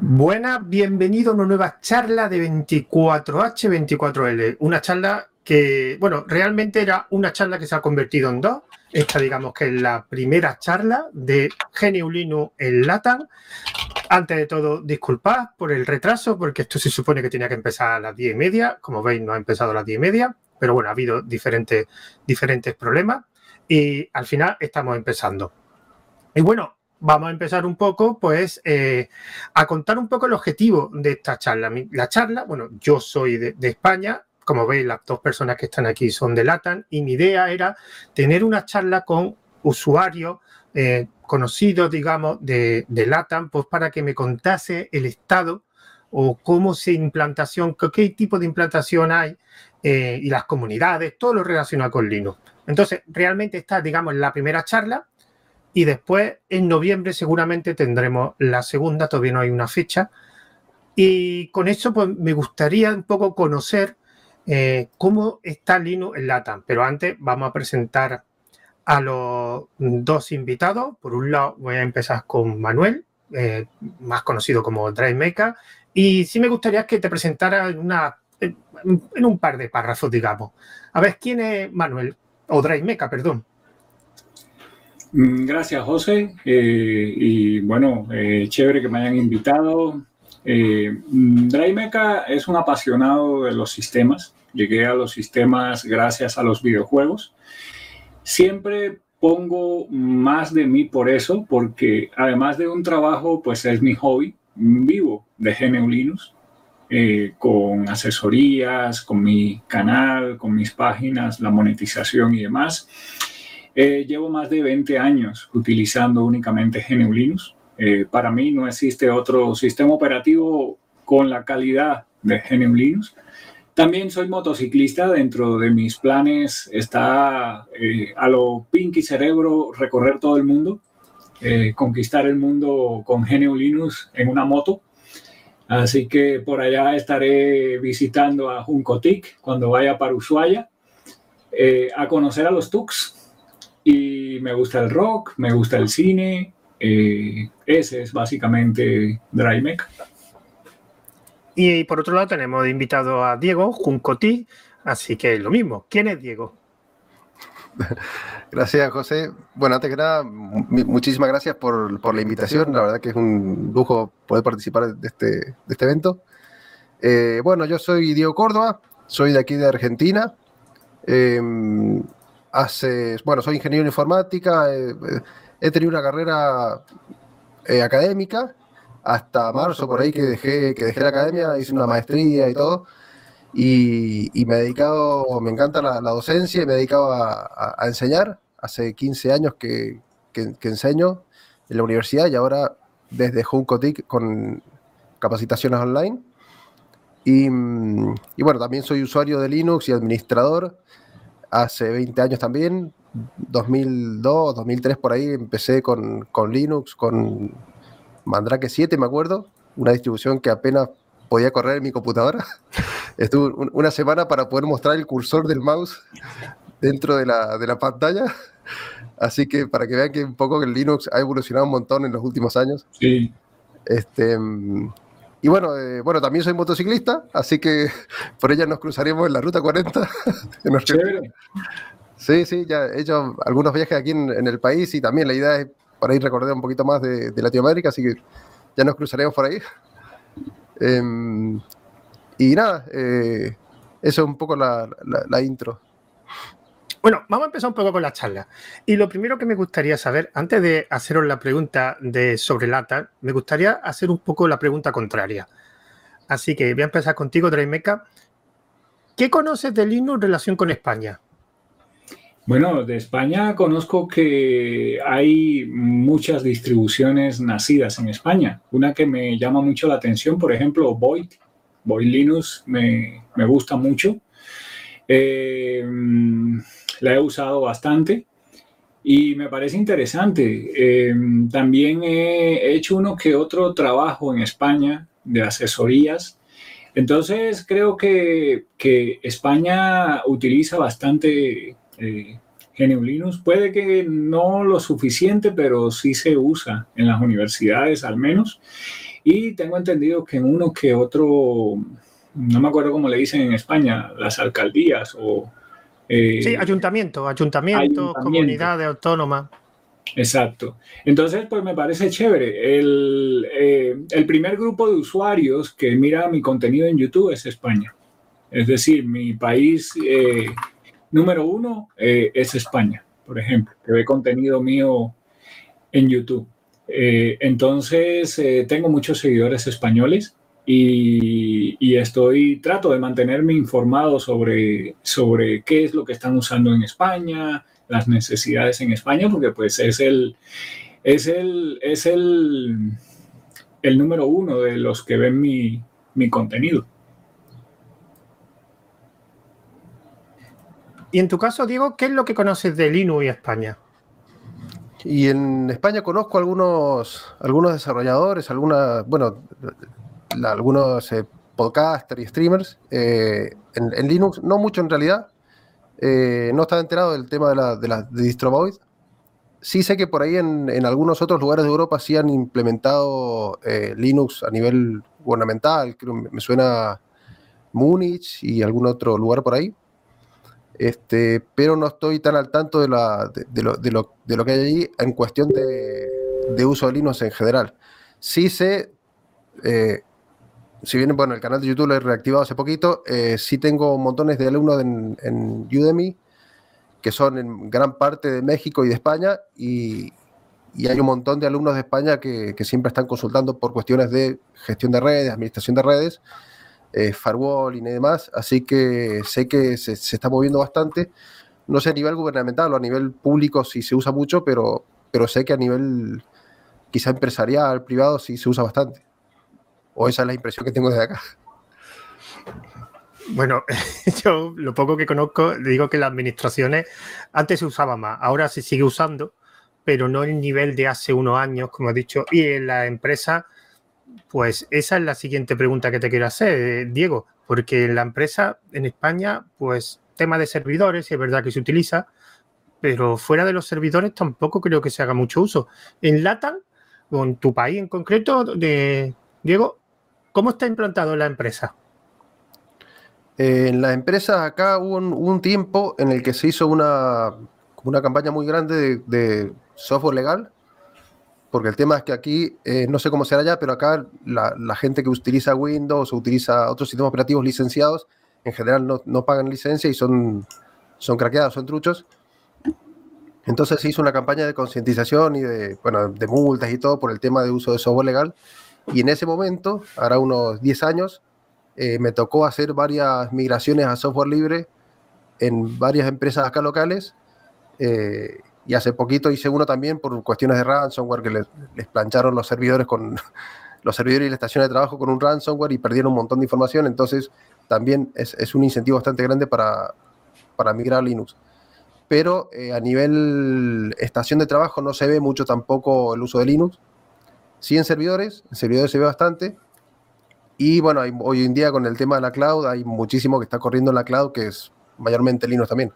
Buenas, bienvenido a una nueva charla de 24H24L. Una charla que, bueno, realmente era una charla que se ha convertido en dos. Esta, digamos que es la primera charla de GNU Linux en LATAM. Antes de todo, disculpad por el retraso, porque esto se supone que tenía que empezar a las 10 y media. Como veis, no ha empezado a las 10 y media, pero bueno, ha habido diferentes, diferentes problemas y al final estamos empezando. Y bueno, vamos a empezar un poco, pues, eh, a contar un poco el objetivo de esta charla. La charla, bueno, yo soy de, España, como veis, las dos personas que están aquí son de LATAM, y mi idea era tener una charla con usuarios eh, conocidos, digamos, de, de, LATAM, pues para que me contase el estado o cómo se implantación, qué tipo de implantación hay eh, y las comunidades, todo lo relacionado con Linux. Entonces, realmente esta, digamos, la primera charla y después, en noviembre, seguramente tendremos la segunda, todavía no hay una fecha. Y con eso, pues me gustaría un poco conocer eh, cómo está Linux en LATAM. Pero antes vamos a presentar a los dos invitados. Por un lado, voy a empezar con Manuel, eh, más conocido como DriveMaker. Y sí me gustaría que te presentara en, una, en un par de párrafos, digamos. A ver, ¿quién es Manuel? O DriveMaker, perdón. Mm, gracias, José. Eh, y bueno, eh, chévere que me hayan invitado. Eh, mm, es un apasionado de los sistemas. Llegué a los sistemas gracias a los videojuegos. Siempre pongo más de mí por eso, porque además de un trabajo, pues es mi hobby vivo de GNU Linux, eh, con asesorías, con mi canal, con mis páginas, la monetización y demás. Eh, llevo más de 20 años utilizando únicamente GNU Linux. Eh, para mí no existe otro sistema operativo con la calidad de GNU Linux. También soy motociclista, dentro de mis planes está eh, a lo Pinky Cerebro recorrer todo el mundo, conquistar el mundo con GNU Linux en una moto. Así que por allá estaré visitando a Juncotic cuando vaya para Ushuaia, a conocer a los TUCs, y me gusta el rock, me gusta el cine. Eh, ese es básicamente DryMech. Y por otro lado tenemos invitado a Diego Juncotí, así que lo mismo. ¿Quién es Diego? Gracias, José. Bueno, antes que nada, muchísimas gracias por, por, la invitación. La verdad que es un lujo poder participar de este, de este evento. Eh, bueno, yo soy Diego Córdoba, soy de aquí de Argentina. Eh, hace, bueno, soy ingeniero en informática, eh, eh, he tenido una carrera eh, académica hasta marzo, por ahí que dejé, que dejé la academia, hice una maestría y todo, y, me he dedicado, me encanta la, docencia y me he dedicado a, enseñar. Hace 15 años que, que, enseño en la universidad y ahora desde Juncotic con capacitaciones online. Y, mm, y, bueno, también soy usuario de Linux y administrador hace 20 años también, 2002, 2003 por ahí, empecé con, con Linux, con Mandrake 7, me acuerdo, una distribución que apenas podía correr en mi computadora. Estuve una semana para poder mostrar el cursor del mouse dentro de la, de la pantalla. Así que para que vean que un poco el Linux ha evolucionado un montón en los últimos años. Sí. Este, y bueno, eh, bueno, también soy motociclista, así que por ella nos cruzaremos en la ruta 40. sí, sí, ya he hecho algunos viajes aquí en, el país y también la idea es por ahí recordar un poquito más de, Latinoamérica, así que ya nos cruzaremos por ahí. Em, y nada, eh, eso es un poco la, la intro. Bueno, vamos a empezar un poco con la charla. Y lo primero que me gustaría saber, antes de haceros la pregunta de sobre Lata, me gustaría hacer un poco la pregunta contraria. Así que voy a empezar contigo, Draimeca. ¿Qué conoces de Linux en relación con España? Bueno, de España conozco que hay muchas distribuciones nacidas en España. Una que me llama mucho la atención, por ejemplo, Void. Void Linux me, me gusta mucho. Eh, la he usado bastante y me parece interesante. Eh, también he hecho uno que otro trabajo en España de asesorías. Entonces creo que, España utiliza bastante eh, GNU Linux. Puede que no lo suficiente, pero sí se usa en las universidades al menos. Y tengo entendido que en uno que otro, no me acuerdo cómo le dicen en España, las alcaldías o... Eh, sí, ayuntamiento, ayuntamiento, comunidades autónomas. Exacto. Entonces, pues me parece chévere. El, eh, el, primer grupo de usuarios que mira mi contenido en YouTube es España. Es decir, mi país eh, número uno es España, por ejemplo, que ve contenido mío en YouTube. Entonces, tengo muchos seguidores españoles y, estoy, trato de mantenerme informado sobre, sobre qué es lo que están usando en España, las necesidades en España, porque pues es el, es el, es el, el número uno de los que ven mi, mi contenido. Y en tu caso, Diego, ¿qué es lo que conoces de Linux y España? Y en España conozco algunos, algunos desarrolladores, algunas, bueno, algunos eh, podcasters y streamers eh, en, Linux, no mucho en realidad. Eh, no estaba enterado del tema de la, de la de Sí sé que por ahí en, en, algunos otros lugares de Europa sí han implementado Linux a nivel gubernamental, creo, me suena Múnich y algún otro lugar por ahí. Este, pero no estoy tan al tanto de, lo, que hay allí en cuestión de, uso de Linux en general. Sí sé, eh, si bien bueno, el canal de YouTube lo he reactivado hace poquito, eh, sí tengo montones de alumnos en, Udemy que son en gran parte de México y de España y, hay un montón de alumnos de España que, que siempre están consultando por cuestiones de gestión de redes, administración de redes eh, firewall y demás, así que sé que se, está moviendo bastante. No sé a nivel gubernamental o a nivel público si se usa mucho, pero, pero sé que a nivel quizá empresarial, privado, sí se usa bastante. O esa es la impresión que tengo desde acá. Bueno, yo lo poco que conozco, digo que las administraciones antes se usaba más, ahora se sigue usando, pero no el nivel de hace unos años, como he dicho, y en la empresa pues esa es la siguiente pregunta que te quiero hacer, Diego, porque en la empresa en España, pues tema de servidores, es verdad que se utiliza, pero fuera de los servidores tampoco creo que se haga mucho uso. En LATAM, en tu país en concreto, de, Diego, ¿cómo está implantado la empresa? En la empresa acá hubo un, tiempo en el que se hizo una, una campaña muy grande de software legal porque el tema es que aquí, eh, no sé cómo será ya, pero acá la, gente que utiliza Windows o utiliza otros sistemas operativos licenciados, en general no, pagan licencia y son, son craqueados, son truchos. Entonces se hizo una campaña de concientización y de, bueno, de multas y todo por el tema de uso de software legal. Y en ese momento, ahora unos 10 años, eh, me tocó hacer varias migraciones a software libre en varias empresas acá locales. Eh, y hace poquito hice uno también por cuestiones de ransomware que les, plancharon los servidores con los servidores y la estación de trabajo con un ransomware y perdieron un montón de información. Entonces, también es, un incentivo bastante grande para, para migrar a Linux. Pero eh, a nivel estación de trabajo no se ve mucho tampoco el uso de Linux. Sí en servidores, en servidores se ve bastante. Y bueno, hoy en día con el tema de la cloud hay muchísimo que está corriendo en la cloud, que es mayormente Linux también.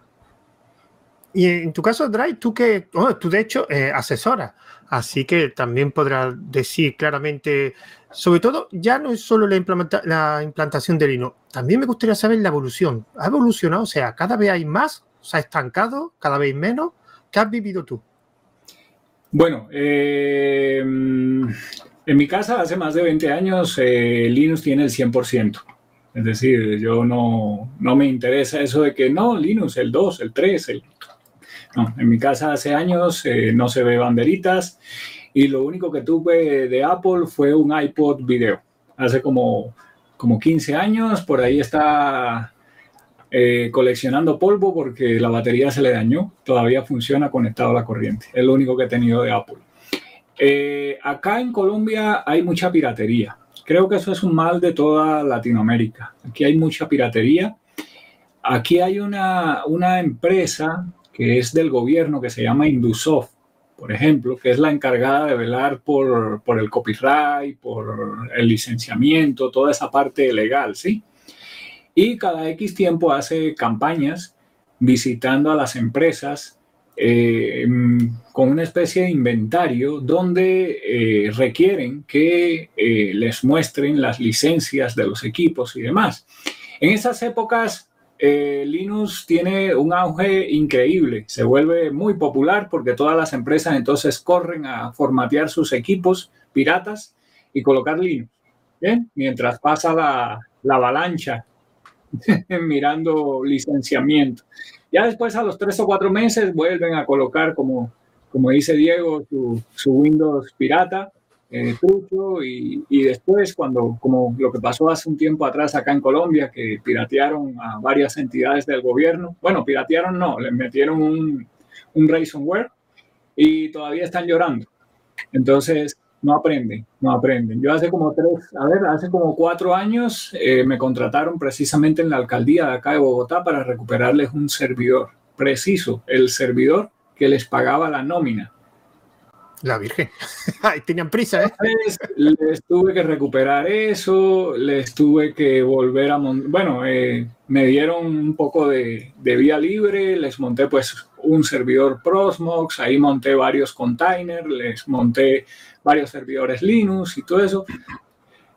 Y en tu caso, Drive, tú que, oh, tú de hecho eh, asesoras, así que también podrás decir claramente, sobre todo, ya no es solo la, implantación de Linux, también me gustaría saber la evolución. ¿Ha evolucionado? O sea, cada vez hay más, se ha estancado, cada vez menos. ¿Qué has vivido tú? Bueno, eh, en mi casa hace más de 20 años eh, Linux tiene el 100%. Es decir, yo no, no me interesa eso de que no, Linux, el 2, el 3, el no, en mi casa hace años eh, no se ve banderitas y lo único que tuve de Apple fue un iPod video. Hace como, como 15 años, por ahí está eh, coleccionando polvo porque la batería se le dañó. Todavía funciona conectado a la corriente. Es lo único que he tenido de Apple. Eh, acá en Colombia hay mucha piratería. Creo que eso es un mal de toda Latinoamérica. Aquí hay mucha piratería. Aquí hay una, una empresa que es del gobierno, que se llama Indusoft, por ejemplo, que es la encargada de velar por, por el copyright, por el licenciamiento, toda esa parte legal, ¿sí? Y cada X tiempo hace campañas visitando a las empresas eh, mm, con una especie de inventario donde eh, requieren que eh, les muestren las licencias de los equipos y demás. En esas épocas, Linux tiene un auge increíble, se vuelve muy popular porque todas las empresas entonces corren a formatear sus equipos piratas y colocar Linux, mientras pasa la, la avalancha mirando licenciamiento. Ya después, a los tres o cuatro meses, vuelven a colocar, como, como dice Diego, su, su Windows pirata, eh, y, y, después, cuando, como lo que pasó hace un tiempo atrás acá en Colombia, que piratearon a varias entidades del gobierno, bueno, piratearon no, les metieron un, un ransomware y todavía están llorando. Entonces, no aprenden, no aprenden. Yo hace como tres, a ver, hace como cuatro años eh, me contrataron precisamente en la alcaldía de acá de Bogotá para recuperarles un servidor, preciso, el servidor que les pagaba la nómina. La Virgen. Tenían prisa, ¿eh? Les, tuve que recuperar eso, les tuve que volver a montar. Bueno, eh, me dieron un poco de, de, vía libre, les monté pues un servidor Prosmox, ahí monté varios containers, les monté varios servidores Linux y todo eso.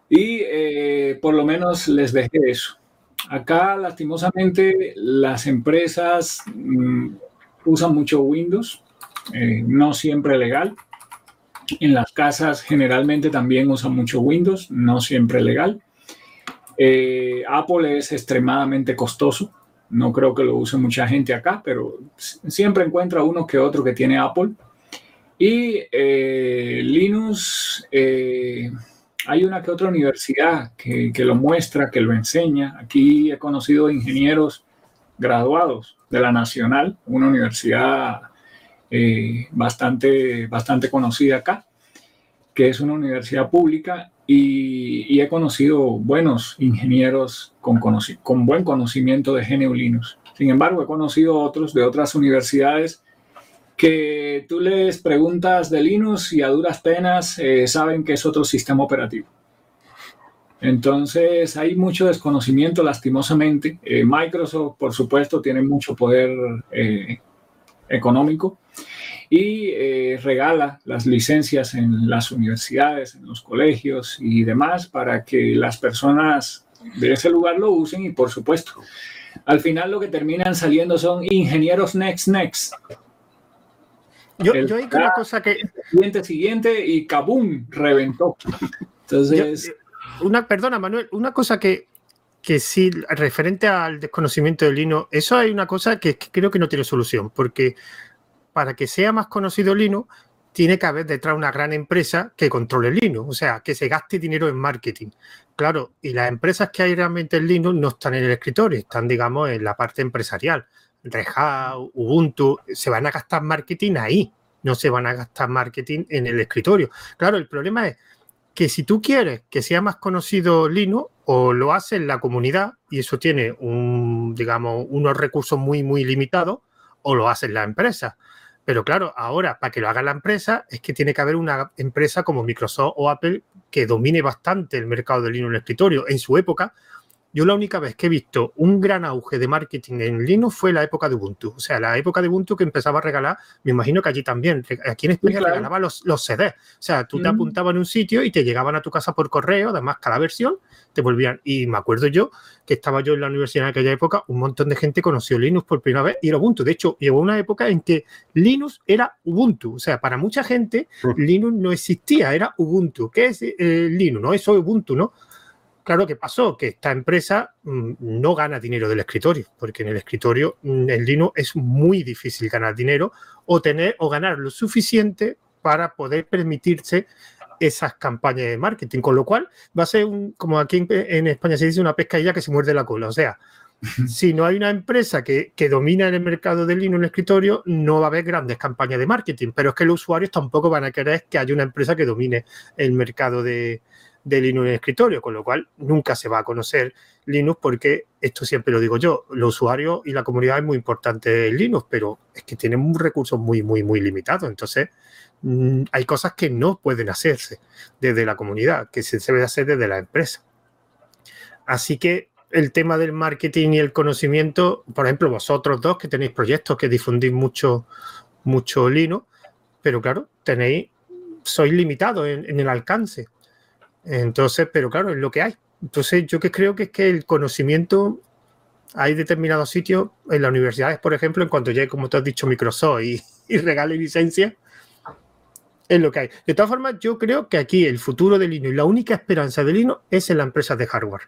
Y eh, por lo menos les dejé eso. Acá, lastimosamente, las empresas mm, usan mucho Windows, eh, no siempre legal. En las casas generalmente también usan mucho Windows, no siempre legal. Eh, Apple es extremadamente costoso. No creo que lo use mucha gente acá, pero siempre encuentra uno que otro que tiene Apple. Y eh, Linux, eh, hay una que otra universidad que, lo muestra, que lo enseña. Aquí he conocido ingenieros graduados de la Nacional, una universidad eh, bastante, bastante conocida acá, que es una universidad pública, y, he conocido buenos ingenieros con, buen conocimiento de GNU Linux. Sin embargo, he conocido otros de otras universidades que tú les preguntas de Linux y a duras penas eh, saben que es otro sistema operativo. Entonces hay mucho desconocimiento lastimosamente. Eh, Microsoft, por supuesto, tiene mucho poder eh, económico y regala las licencias en las universidades, en los colegios y demás para que las personas de ese lugar lo usen y por supuesto, al final lo que terminan saliendo son ingenieros next next yo, yo hay una cosa que. Siguiente, siguiente y ¡cabum! Reventó. Entonces. una, perdona, Manuel, una cosa que, que sí, referente al desconocimiento del Linux, eso hay una cosa que, creo que no tiene solución, porque para que sea más conocido Linux, tiene que haber detrás una gran empresa que controle Linux, o sea, que se gaste dinero en marketing. Claro, y las empresas que hay realmente en Linux no están en el escritorio, están, digamos, en la parte empresarial. Red Ubuntu, se van a gastar marketing ahí, no se van a gastar marketing en el escritorio. Claro, el problema es que si tú quieres que sea más conocido Linux, o lo hace la comunidad, y eso tiene un, digamos, unos recursos muy, muy limitados, o lo hace en la empresa. Pero claro, ahora para que lo haga la empresa es que tiene que haber una empresa como Microsoft o Apple que domine bastante el mercado de Linux en el escritorio. En su época, yo la única vez que he visto un gran auge de marketing en Linux fue la época de Ubuntu. O sea, la época de Ubuntu que empezaba a regalar, me imagino que allí también, aquí en España regalaba los, los CDs. O sea, tú te mm. apuntabas en un sitio y te llegaban a tu casa por correo, además cada versión te volvían. Y me acuerdo yo que estaba yo en la universidad en aquella época, un montón de gente conoció Linux por primera vez y era Ubuntu. De hecho, llegó una época en que Linux era Ubuntu. O sea, para mucha gente, mm. Linux no existía, era Ubuntu. ¿Qué es eh, Linux? No, eso es Ubuntu, ¿no? Claro, ¿qué pasó? Que esta empresa mm, no gana dinero del escritorio, porque en el escritorio, en mm, Linux, es muy difícil ganar dinero o tener o ganar lo suficiente para poder permitirse esas campañas de marketing. Con lo cual, va a ser un, como aquí en, España se dice, una pescadilla que se muerde la cola. O sea, si no hay una empresa que, que domina el mercado de Linux en el escritorio, no va a haber grandes campañas de marketing. Pero es que los usuarios tampoco van a querer que haya una empresa que domine el mercado de, de Linux en el escritorio, con lo cual nunca se va a conocer Linux porque esto siempre lo digo yo, los usuarios y la comunidad es muy importante en Linux, pero es que tienen recursos muy, muy, muy limitados. Entonces, mm, hay cosas que no pueden hacerse desde la comunidad, que se debe hacer desde la empresa. Así que el tema del marketing y el conocimiento, por ejemplo, vosotros dos que tenéis proyectos que difundís mucho mucho Linux, pero claro, tenéis, sois limitados en, el alcance. Entonces, pero claro, es lo que hay. Entonces, yo que creo que es que el conocimiento, hay determinados sitios, en las universidades, por ejemplo, en cuanto llegue, como tú has dicho, Microsoft y, y regale licencia, es lo que hay. De todas formas, yo creo que aquí el futuro de Linux y la única esperanza de Linux es en las empresas de hardware.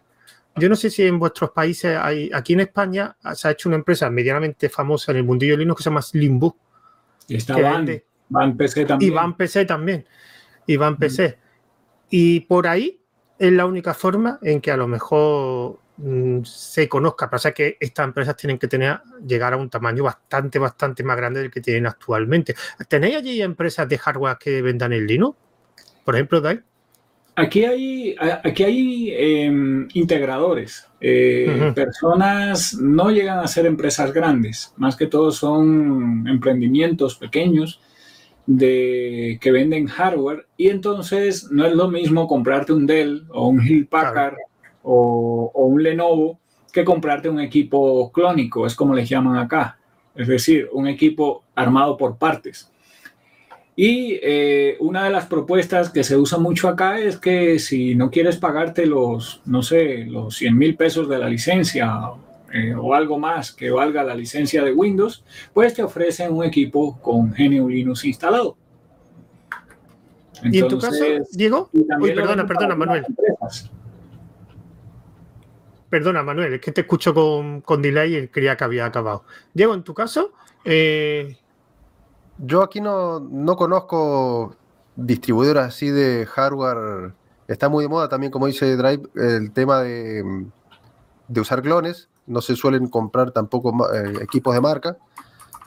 Yo no sé si en vuestros países hay, aquí en España se ha hecho una empresa medianamente famosa en el mundillo de Linux que se llama Slimbook. Y está Van, PC también. Y Van PC también. Y Van PC. Y por ahí es la única forma en que a lo mejor mm, se conozca. Pasa que estas empresas tienen que tener, llegar a un tamaño bastante, bastante más grande del que tienen actualmente. ¿Tenéis allí empresas de hardware que vendan el Linux? Por ejemplo, Dai. Aquí hay, aquí hay em, integradores. Eh, personas no llegan a ser empresas grandes, más que todo son emprendimientos pequeños de, que venden hardware y entonces no es lo mismo comprarte un Dell o un Hill Packard o, o, un Lenovo que comprarte un equipo clónico, es como les llaman acá, es decir, un equipo armado por partes. Y eh, una de las propuestas que se usa mucho acá es que si no quieres pagarte los, no sé, los 100 mil pesos de la licencia eh, o algo más que valga la licencia de Windows, pues te ofrecen un equipo con GNU Linux instalado. ¿Y en tu caso, Diego? Uy, perdona, perdona, Manuel. Perdona, Manuel, es que te escucho con, con delay y creía que había acabado. Diego, en tu caso, eh, yo aquí no, no conozco distribuidoras así de hardware. Está muy de moda también, como dice Drive, el tema de, de usar clones. No se suelen comprar tampoco eh, equipos de marca,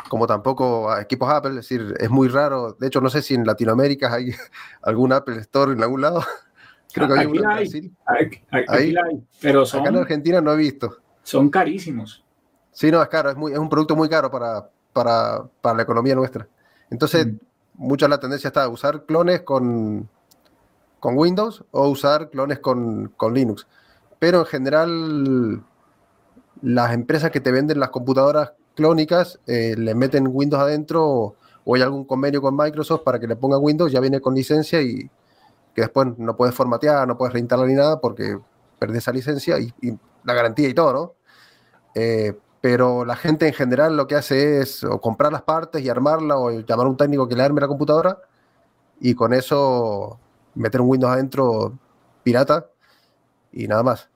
como tampoco equipos Apple. Es decir, es muy raro. De hecho, no sé si en Latinoamérica hay algún Apple Store en algún lado. Creo que hay uno en Brasil. Aquí, pero son, acá en Argentina no he visto. Son carísimos. Sí, no, es caro. Es, muy, es un producto muy caro para, para, para la economía nuestra. Entonces, mm. mucha la tendencia está a usar clones con, con Windows o usar clones con, Linux. Pero en general, las empresas que te venden las computadoras clónicas eh, le meten Windows adentro o, hay algún convenio con Microsoft para que le ponga Windows, ya viene con licencia y que después no puedes formatear, no puedes reinstalar ni nada porque perdés esa licencia y, la garantía y todo, ¿no? Eh, pero la gente en general lo que hace es comprar las partes y armarla o llamar a un técnico que le arme la computadora y con eso meter un Windows adentro pirata y nada más.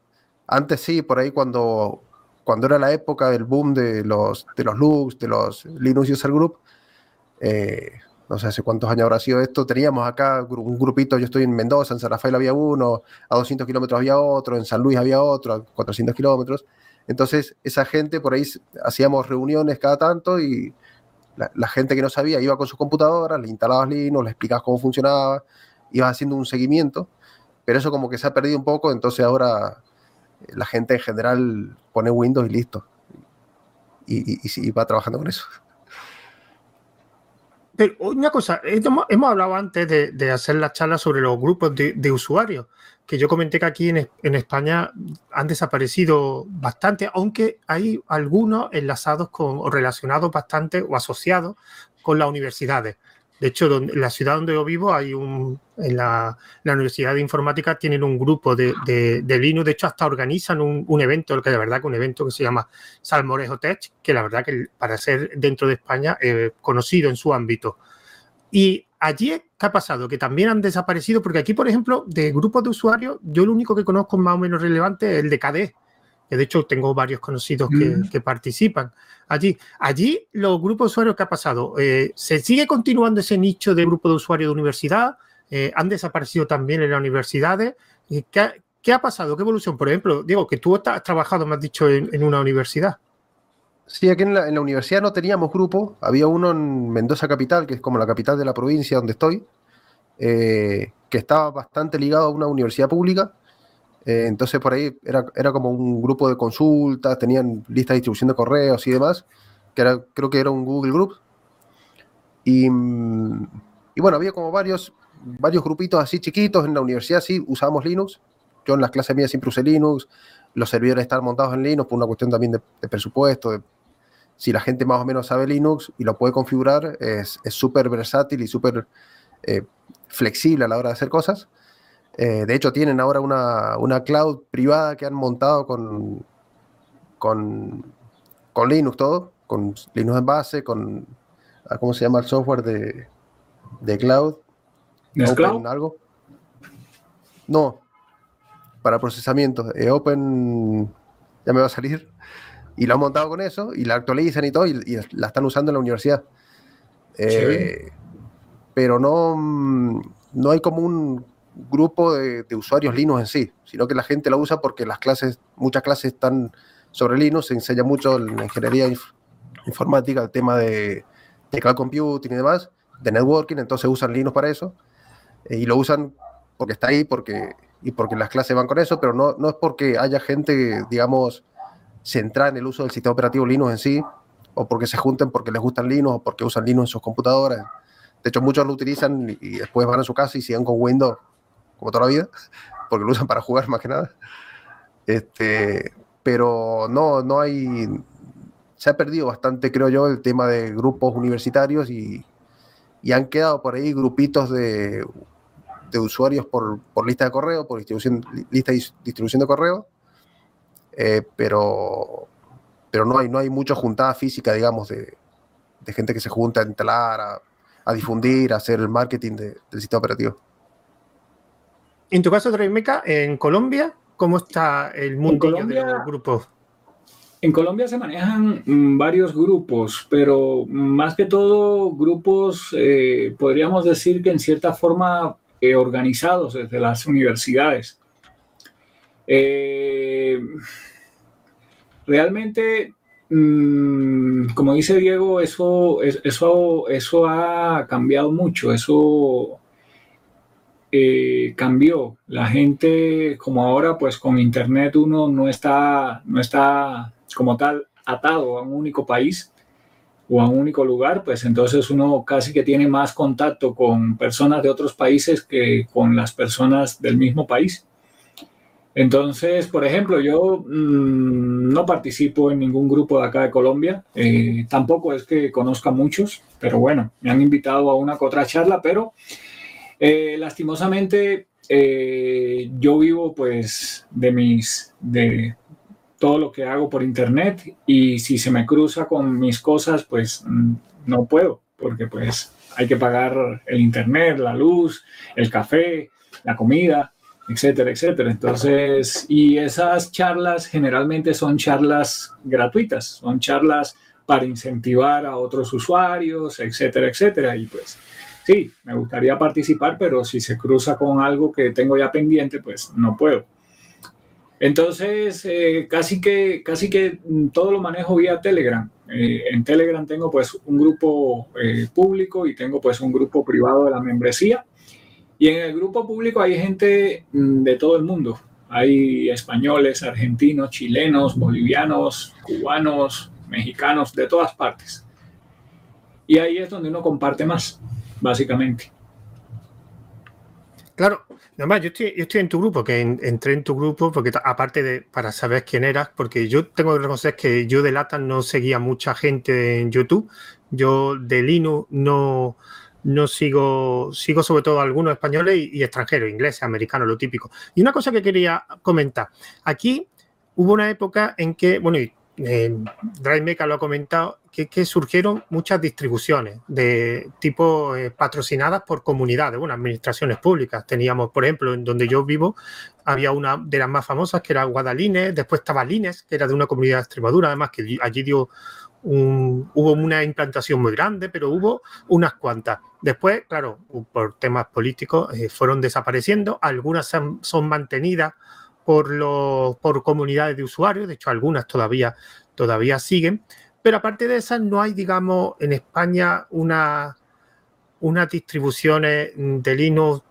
Antes sí, por ahí cuando, cuando era la época del boom de los, de los Lux, de los Linux User Group, eh, no sé hace cuántos años habrá sido esto, teníamos acá un grupito, yo estoy en Mendoza, en San Rafael había uno, a 200 kilómetros había otro, en San Luis había otro, a 400 kilómetros, entonces, esa gente por ahí hacíamos reuniones cada tanto y la, gente que no sabía iba con su computadora, le instalabas Linux, le explicabas cómo funcionaba, ibas haciendo un seguimiento, pero eso como que se ha perdido un poco, entonces ahora la gente en general pone Windows y listo. Y, va trabajando con eso. Pero una cosa, hemos, hablado antes de, hacer la charla sobre los grupos de usuarios que yo comenté que aquí en, España han desaparecido bastante, aunque hay algunos enlazados con, o relacionados bastante o asociados con las universidades. De hecho, en la ciudad donde yo vivo hay un, en la, Universidad de Informática tienen un grupo de, de, Linux, de hecho hasta organizan un, evento, que de verdad que un evento que se llama Salmorejo Tech, que la verdad que para ser dentro de España eh, conocido en su ámbito. Y allí, ¿qué ha pasado? Que también han desaparecido, porque aquí, por ejemplo, de grupos de usuarios, yo lo único que conozco más o menos relevante es el de KDE, que de hecho tengo varios conocidos que, mm. participan allí. Allí, los grupos de usuarios, ¿qué ha pasado? Eh, ¿Se sigue continuando ese nicho de grupo de usuarios de universidad? Eh, ¿Han desaparecido también en las universidades? ¿Qué, ha pasado? ¿Qué evolución? Por ejemplo, Diego, que tú has trabajado, me has dicho, en una universidad. Sí, aquí en la, universidad no teníamos grupo. Había uno en Mendoza Capital, que es como la capital de la provincia donde estoy, eh, que estaba bastante ligado a una universidad pública. Eh, entonces por ahí era, era, como un grupo de consultas, tenían lista de distribución de correos y demás, que era, creo que era un Google Group. Y, mm, y bueno, había como varios, varios grupitos así chiquitos en la universidad, sí, usábamos Linux. Yo en las clases mías siempre usé Linux, los servidores estaban montados en Linux por una cuestión también de, de presupuesto, de, si la gente más o menos sabe Linux y lo puede configurar, es súper versátil y súper eh, flexible a la hora de hacer cosas. Eh, de hecho, tienen ahora una, cloud privada que han montado con, con, con Linux todo, con Linux en base, con, ah, ¿cómo se llama el software de, de cloud? ¿Es cloud? algo? No, para procesamiento. Eh, Open, ya me va a salir. Y lo han montado con eso, y la actualizan y todo, y, la están usando en la universidad. Eh, pero no, no hay como un grupo de, usuarios Linux en sí, sino que la gente la usa porque las clases, muchas clases están sobre Linux, se enseña mucho en ingeniería informática, el tema de, de cloud computing y demás, de networking, entonces usan Linux para eso, eh, y lo usan porque está ahí, porque y porque las clases van con eso, pero no, no es porque haya gente, digamos, centrada en el uso del sistema operativo Linux en sí, o porque se junten porque les gustan Linux, o porque usan Linux en sus computadoras. De hecho, muchos lo utilizan y después van a su casa y siguen con Windows como toda la vida, porque lo usan para jugar más que nada. Este, pero no, no hay. Se ha perdido bastante, creo yo, el tema de grupos universitarios y, y han quedado por ahí grupitos de de usuarios por, lista de correo, por distribución, lista de distribución de correo, eh, pero, pero no hay, no hay mucha juntada física, digamos, de, gente que se junta a instalar, a, difundir, a hacer el marketing del sistema operativo. En tu caso, Draimeca, en Colombia, ¿cómo está el mundo de los grupos? En Colombia se manejan mm, varios grupos, pero más que todo grupos, eh, podríamos decir que en cierta forma eh, organizados desde las universidades. Eh, realmente, mm, como dice Diego, eso, eso, eso ha cambiado mucho, eso eh, cambió. La gente, como ahora, pues con Internet uno no está, no está como tal atado a un único país o a un único lugar, pues entonces uno casi que tiene más contacto con personas de otros países que con las personas del mismo país. Entonces, por ejemplo, yo mm, no participo en ningún grupo de acá de Colombia, eh, tampoco es que conozca muchos, pero bueno, me han invitado a una que otra charla, pero eh, lastimosamente eh, yo vivo pues de mis, de, todo lo que hago por internet y si se me cruza con mis cosas, pues mm, no puedo, porque pues hay que pagar el internet, la luz, el café, la comida, etcétera, etcétera. Entonces, y esas charlas generalmente son charlas gratuitas, son charlas para incentivar a otros usuarios, etcétera, etcétera. Y pues sí, me gustaría participar, pero si se cruza con algo que tengo ya pendiente, pues no puedo. Entonces, eh, casi, que, casi que todo lo manejo vía Telegram. Eh, en Telegram tengo pues un grupo eh, público y tengo pues un grupo privado de la membresía. Y en el grupo público hay gente mm, de todo el mundo. Hay españoles, argentinos, chilenos, bolivianos, cubanos, mexicanos, de todas partes. Y ahí es donde uno comparte más, básicamente. Claro, además yo estoy, yo estoy en tu grupo, que entré en tu grupo porque aparte de para saber quién eras, porque yo tengo que reconocer que yo de Lata no seguía mucha gente en YouTube, yo de Linux no, no sigo, sigo sobre todo algunos españoles y, extranjeros, ingleses, americanos, lo típico. Y una cosa que quería comentar, aquí hubo una época en que, bueno, y eh, Drive lo ha comentado, que, surgieron muchas distribuciones de tipo eh, patrocinadas por comunidades, bueno, administraciones públicas. Teníamos, por ejemplo, en donde yo vivo, había una de las más famosas que era Guadalines, después estaba Lines, que era de una comunidad de Extremadura, además que allí dio hubo una implantación muy grande, pero hubo unas cuantas. Después, claro, por temas políticos, eh, fueron desapareciendo, algunas son mantenidas por, los, por comunidades de usuarios, de hecho algunas todavía, todavía siguen, pero aparte de esas no hay, digamos, en España una, unas distribuciones de Linux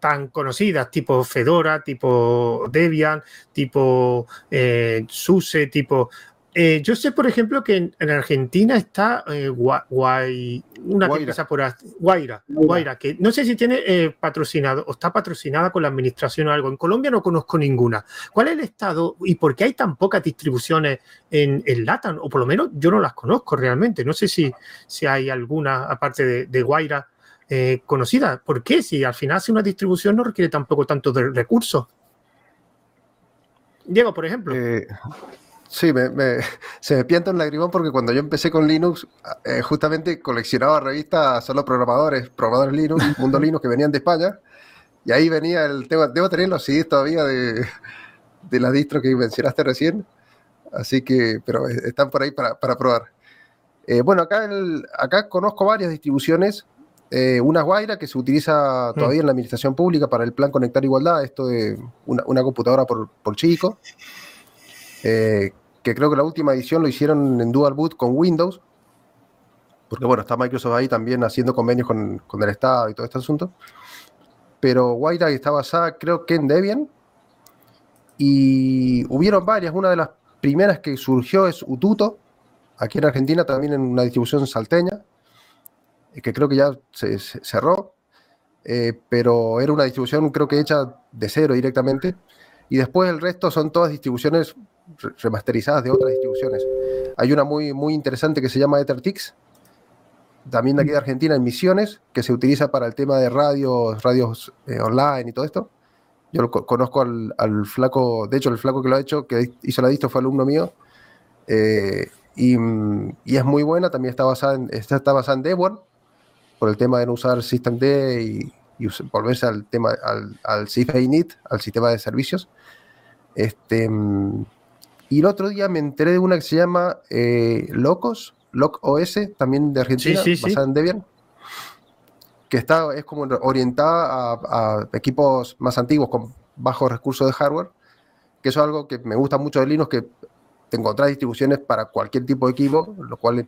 tan conocidas, tipo Fedora, tipo Debian, tipo eh, SUSE, tipo... Eh, yo sé, por ejemplo, que en, Argentina está eh, Guay, una que empieza por Guaira, Guaira, que no sé si tiene eh, patrocinado o está patrocinada con la administración o algo. En Colombia no conozco ninguna. ¿Cuál es el estado y por qué hay tan pocas distribuciones en, en LATAM? O por lo menos yo no las conozco realmente. No sé si, si hay alguna, aparte de, de Guaira, conocida. ¿Por qué? Si al final si una distribución no requiere tampoco tanto de recursos. Diego, por ejemplo. Sí, me, se me pianta un lagrimón porque cuando yo empecé con Linux, eh, justamente coleccionaba revistas solo programadores, programadores Linux, Mundo Linux, que venían de España. Y ahí venía el tema, debo tener los CDs todavía de, de la distro que mencionaste recién. Así que, pero están por ahí para, para probar. Eh, bueno, acá, el, acá conozco varias distribuciones. Eh, una Guaira que se utiliza mm. todavía en la administración pública para el plan Conectar Igualdad, esto de una, una computadora por, por chico. Eh, que creo que la última edición lo hicieron en Dual Boot con Windows, porque bueno, está Microsoft ahí también haciendo convenios con, el Estado y todo este asunto. Pero White está basada, creo que en Debian. Y hubieron varias. Una de las primeras que surgió es Ututo, aquí en Argentina, también en una distribución salteña, eh, que creo que ya se, cerró. Eh, pero era una distribución, creo que hecha de cero directamente. Y después el resto son todas distribuciones remasterizadas de otras distribuciones. Hay una muy, muy interesante que se llama EtherTix, también de aquí de Argentina, en Misiones, que se utiliza para el tema de radios, radios eh, online y todo esto. Yo lo, conozco al, flaco, de hecho, el flaco que lo ha hecho, que hizo la distro, fue alumno mío. Eh, y, y, es muy buena, también está basada en, está, basada en Debian, por el tema de no usar Systemd y, y volverse al tema, al, al al sistema de servicios. Este, y el otro día me enteré de una que se llama eh, Locos, Loc OS, también de Argentina, basada en Debian, que está, es como orientada a, equipos más antiguos con bajos recursos de hardware, que eso es algo que me gusta mucho de Linux, que tengo otras distribuciones para cualquier tipo de equipo, lo cual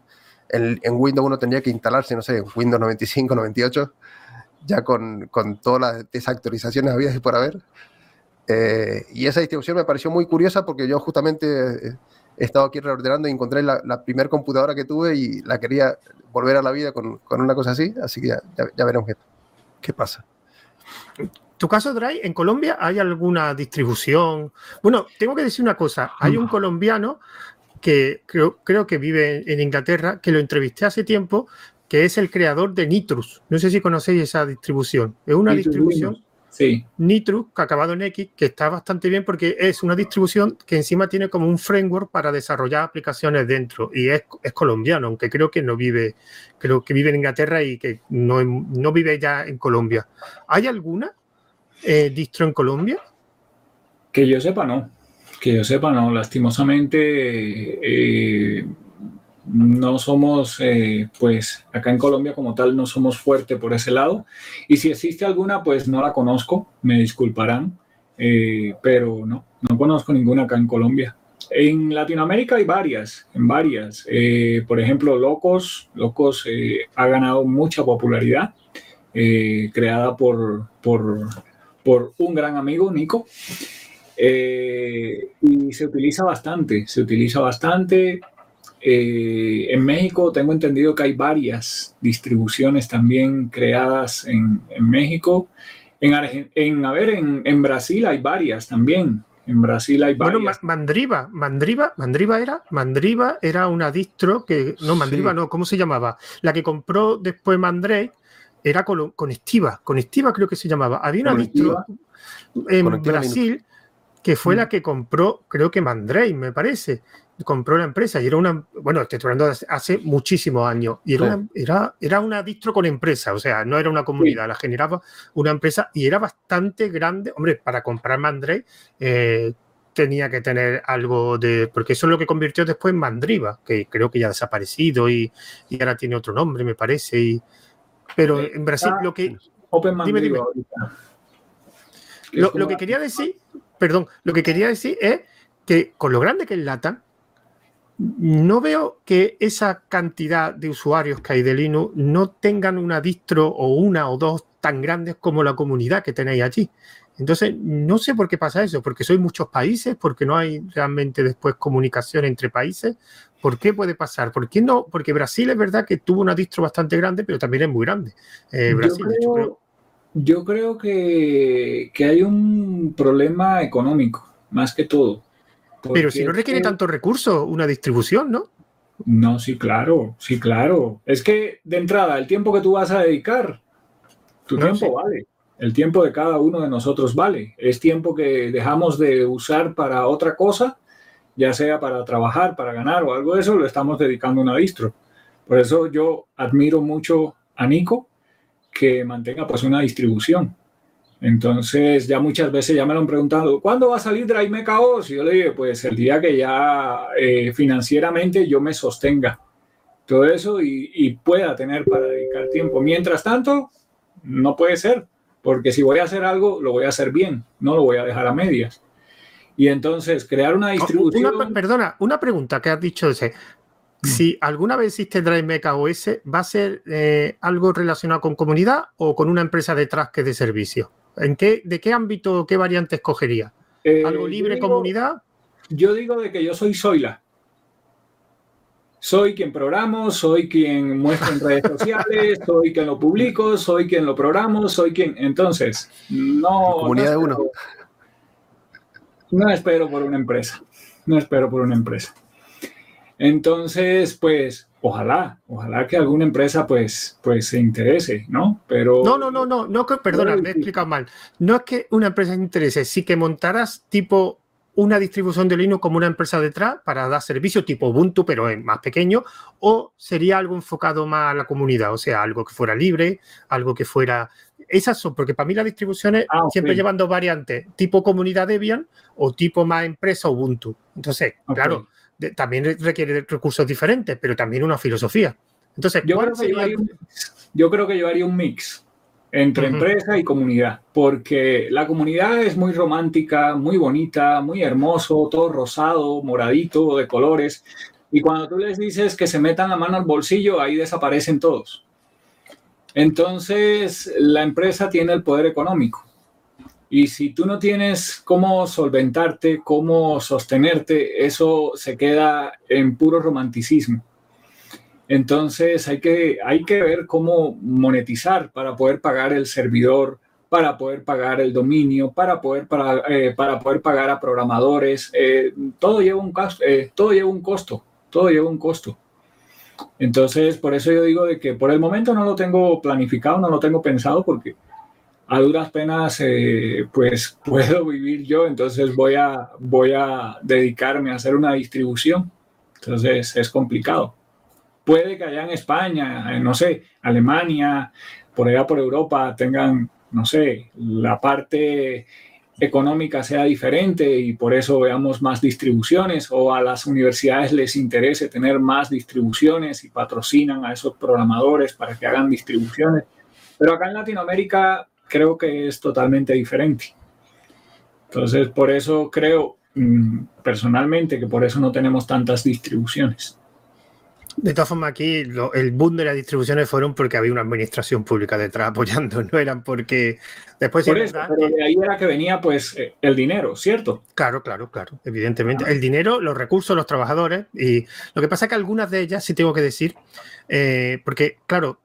en, Windows uno tendría que instalarse, no sé, Windows 95, 98, ya con, con todas las desactualizaciones habidas y por haber. Eh, y esa distribución me pareció muy curiosa porque yo justamente eh, he estado aquí reordenando y encontré la, primera computadora que tuve y la quería volver a la vida con, con una cosa así, así que ya, ya, veremos qué, qué pasa. ¿Tu caso, Dry, en Colombia hay alguna distribución? Bueno, tengo que decir una cosa. Hay un colombiano que creo, creo que vive en Inglaterra, que lo entrevisté hace tiempo, que es el creador de Nitrus. No sé si conocéis esa distribución. Es una distribución Sí. Nitru, que acabado en X, que está bastante bien porque es una distribución que encima tiene como un framework para desarrollar aplicaciones dentro y es, colombiano, aunque creo que no vive, creo que vive en Inglaterra y que no, no vive ya en Colombia. ¿Hay alguna eh, distro en Colombia? Que yo sepa, no. Que yo sepa, no. Lastimosamente, eh, no somos, eh, pues acá en Colombia como tal, no somos fuertes por ese lado. Y si existe alguna, pues no la conozco, me disculparán, eh, pero no, no conozco ninguna acá en Colombia. En Latinoamérica hay varias, en varias. Eh, por ejemplo, Locos, Locos ha ganado mucha popularidad, creada por, por, por, un gran amigo, Nico. y se utiliza bastante, se utiliza bastante. Eh, en México tengo entendido que hay varias distribuciones también creadas en, México. En, en, a ver, en, Brasil hay varias también. En Brasil hay varias. Bueno, Mandriva, Mandriva, Mandriva era, Mandriva era una distro que, no, Mandriva no, ¿cómo se llamaba? La que compró después Mandrey era con, con Estiva, con Estiva creo que se llamaba. Había una distro en Brasil que fue la mm. que compró, creo que Mandrey, me parece compró la empresa y era una, bueno, estoy hablando hace muchísimos años, y era, una, era, era una distro con empresa, o sea, no era una comunidad, la generaba una empresa y era bastante grande. Hombre, para comprar Mandrey eh, tenía que tener algo de, porque eso es lo que convirtió después en Mandriva, que creo que ya ha desaparecido y, y ahora tiene otro nombre, me parece. Y, pero en Brasil lo que... Open dime, dime. Lo, lo que quería decir, perdón, lo que quería decir es que con lo grande que es LATAM, no veo que esa cantidad de usuarios que hay de Linux no tengan una distro o una o dos tan grandes como la comunidad que tenéis allí. Entonces, no sé por qué pasa eso, porque soy muchos países, porque no hay realmente después comunicación entre países. ¿Por qué puede pasar? ¿Por qué no? Porque Brasil es verdad que tuvo una distro bastante grande, pero también es muy grande. Eh, Brasil, yo creo, yo creo que, que, hay un problema económico, más que todo. Pero si no requiere tanto recurso una distribución, ¿no? No, sí, claro, sí, claro. Es que de entrada, el tiempo que tú vas a dedicar, tu tiempo vale. El tiempo de cada uno de nosotros vale. Es tiempo que dejamos de usar para otra cosa, ya sea para trabajar, para ganar o algo de eso, lo estamos dedicando a una distro. Por eso yo admiro mucho a Nico que mantenga pues una distribución. Entonces, ya muchas veces ya me lo han preguntado, ¿cuándo va a salir Drive Mecha OS? Y yo le dije, pues el día que ya eh, financieramente yo me sostenga todo eso y, y, pueda tener para dedicar tiempo. Mientras tanto, no puede ser, porque si voy a hacer algo, lo voy a hacer bien, no lo voy a dejar a medias. Y entonces, crear una distribución... perdona, una pregunta que has dicho ese. Mm. Si alguna vez existe Drive OS, ¿va a ser eh, algo relacionado con comunidad o con una empresa detrás que de servicio? ¿En qué, ¿De qué ámbito, qué variante escogería? Eh, ¿Algo libre, comunidad? Yo digo de que yo soy Zoila. Soy quien programo, soy quien muestra en redes sociales, soy quien lo publico, soy quien lo programo, soy quien. Entonces, no. Comunidad de uno. No espero por una empresa. No espero por una empresa. Entonces, pues, ojalá, ojalá que alguna empresa pues, pues se interese, ¿no? Pero... No, no, no, no, no, perdona, me he explicado mal. No es que una empresa se interese, sí que montaras tipo una distribución de Linux como una empresa detrás para dar servicio tipo Ubuntu, pero en más pequeño, o sería algo enfocado más a la comunidad, o sea, algo que fuera libre, algo que fuera... Esas son, porque para mí las distribuciones ah, siempre llevan dos variantes, tipo comunidad Debian o tipo más empresa Ubuntu. Entonces, claro, también requiere recursos diferentes, pero también una filosofía. Entonces, yo creo, que yo, creo que yo haría un mix entre empresa y comunidad, porque la comunidad es muy romántica, muy bonita, muy hermoso, todo rosado, moradito, de colores, y cuando tú les dices que se metan la mano al bolsillo, ahí desaparecen todos. Entonces, la empresa tiene el poder económico y si tú no tienes cómo solventarte, cómo sostenerte, eso se queda en puro romanticismo. Entonces hay que, hay que ver cómo monetizar para poder pagar el servidor, para poder pagar el dominio, para poder, para, eh, para poder pagar a programadores. Eh, todo, lleva un, eh, todo lleva un costo, todo lleva un costo. Entonces, por eso yo digo de que por el momento no lo tengo planificado, no lo tengo pensado porque a duras penas eh, pues puedo vivir yo, entonces voy a, voy a dedicarme a hacer una distribución. Entonces es complicado. Puede que allá en España, no sé, Alemania, por allá por Europa tengan, no sé, la parte económica sea diferente y por eso veamos más distribuciones o a las universidades les interese tener más distribuciones y patrocinan a esos programadores para que hagan distribuciones. Pero acá en Latinoamérica creo que es totalmente diferente. Entonces, por eso creo mm, personalmente que por eso no tenemos tantas distribuciones. De todas formas, aquí el boom de las distribuciones fueron porque había una administración pública detrás apoyando, no eran porque después... Por eso, pero de ahí era que venía pues eh, el dinero, ¿cierto? Claro, claro, claro, evidentemente. El dinero, los recursos, los trabajadores y lo que pasa es que algunas de ellas sí tengo que decir, eh, porque claro,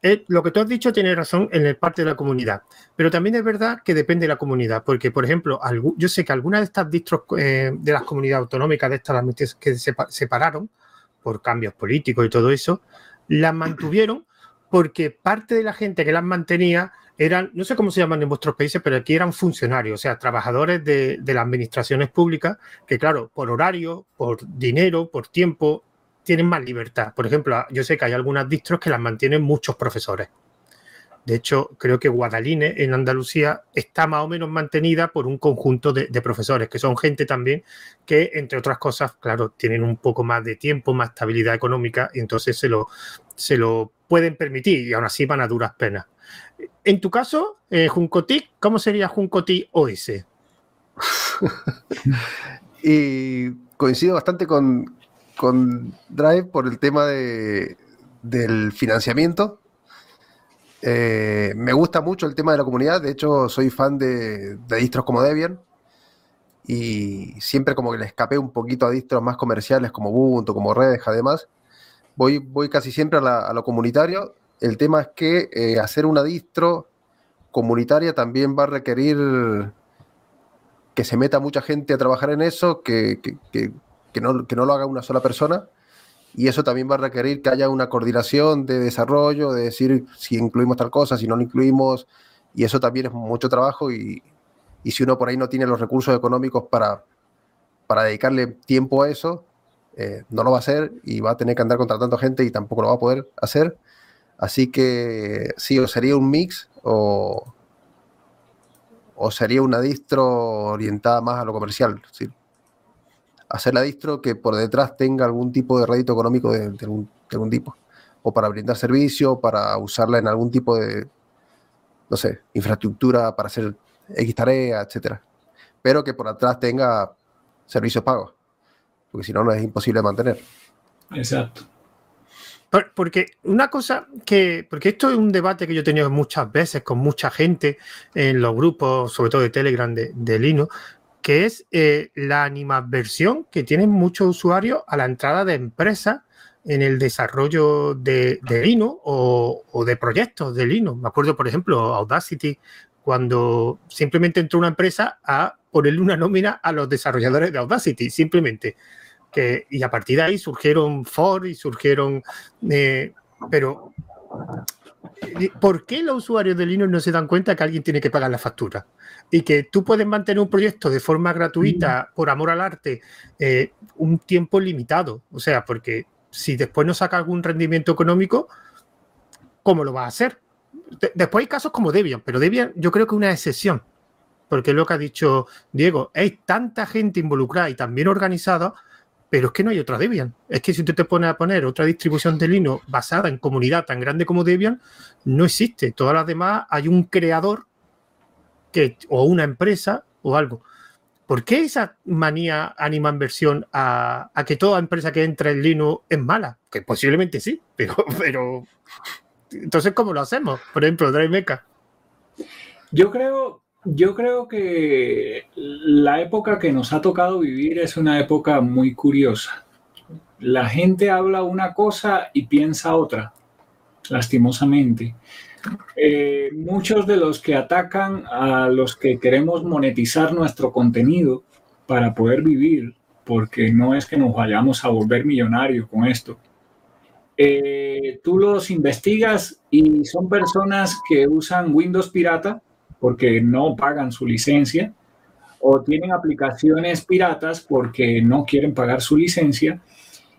eh, lo que tú has dicho tiene razón en el parte de la comunidad, pero también es verdad que depende de la comunidad, porque, por ejemplo, yo sé que algunas de estas distros eh, de las comunidades autonómicas, de estas que se separaron por cambios políticos y todo eso, las mantuvieron porque parte de la gente que las mantenía eran, no sé cómo se llaman en vuestros países, pero aquí eran funcionarios, o sea, trabajadores de, de las administraciones públicas, que claro, por horario, por dinero, por tiempo, tienen más libertad. Por ejemplo, yo sé que hay algunas distros que las mantienen muchos profesores. De hecho, creo que Guadaline en Andalucía está más o menos mantenida por un conjunto de, profesores, que son gente también que, entre otras cosas, claro, tienen un poco más de tiempo, más estabilidad económica y entonces se lo, se lo pueden permitir y aún así van a duras penas. En tu caso, eh, Juncotic, ¿cómo sería Juncotic OS? y coincido bastante con, con Drive por el tema de, del financiamiento. Eh, me gusta mucho el tema de la comunidad, de hecho soy fan de, distros como Debian y siempre como que le escapé un poquito a distros más comerciales como Ubuntu, como Red además. Voy, voy casi siempre a, lo comunitario. El tema es que eh, hacer una distro comunitaria también va a requerir que se meta mucha gente a trabajar en eso, no, que no lo haga una sola persona y eso también va a requerir que haya una coordinación de desarrollo, de decir si incluimos tal cosa, si no lo incluimos, y eso también es mucho trabajo y, y si uno por ahí no tiene los recursos económicos para, para dedicarle tiempo a eso, eh, no lo va a hacer y va a tener que andar contratando gente y tampoco lo va a poder hacer. Así que sí, o sería un mix o, o sería una distro orientada más a lo comercial. ¿sí? Hacer la distro que por detrás tenga algún tipo de rédito económico de, algún, tipo. O para brindar servicio, para usarla en algún tipo de, no sé, infraestructura para hacer X tarea, etcétera. Pero que por atrás tenga servicios pagos. Porque si no, no es imposible mantener. Exacto. Porque una cosa que, porque esto es un debate que yo he tenido muchas veces con mucha gente en los grupos, sobre todo de Telegram de, de Linux, que es eh, la animadversión que tienen muchos usuarios a la entrada de empresas en el desarrollo de, de Linux o, de proyectos de Linux. Me acuerdo, por ejemplo, Audacity, cuando simplemente entró una empresa a ponerle una nómina a los desarrolladores de Audacity, simplemente. Que, y a partir de ahí surgieron Ford y surgieron... Eh, pero, ¿por qué los usuarios de Linux no se dan cuenta que alguien tiene que pagar la factura? y que tú puedes mantener un proyecto de forma gratuita, mm. por amor al arte, eh, un tiempo limitado. O sea, porque si después no saca algún rendimiento económico, ¿cómo lo va a hacer? después hay casos como Debian, pero Debian yo creo que es una excepción, porque es lo que ha dicho Diego, hay tanta gente involucrada y también organizada, pero es que no hay otra Debian. Es que si tú te pones a poner otra distribución de Linux basada en comunidad tan grande como Debian, no existe. Todas las demás hay un creador o una empresa o algo. ¿Por qué esa manía anima inversión a, a, que toda empresa que entra en Linux es mala? Que posiblemente sí, pero, pero entonces, ¿cómo lo hacemos? Por ejemplo, Mecha. Yo creo, yo creo que la época que nos ha tocado vivir es una época muy curiosa. La gente habla una cosa y piensa otra, lastimosamente. Eh, muchos de los que atacan a los que queremos monetizar nuestro contenido para poder vivir, porque no es que nos vayamos a volver millonarios con esto. Eh, tú los investigas y son personas que usan Windows pirata porque no pagan su licencia o tienen aplicaciones piratas porque no quieren pagar su licencia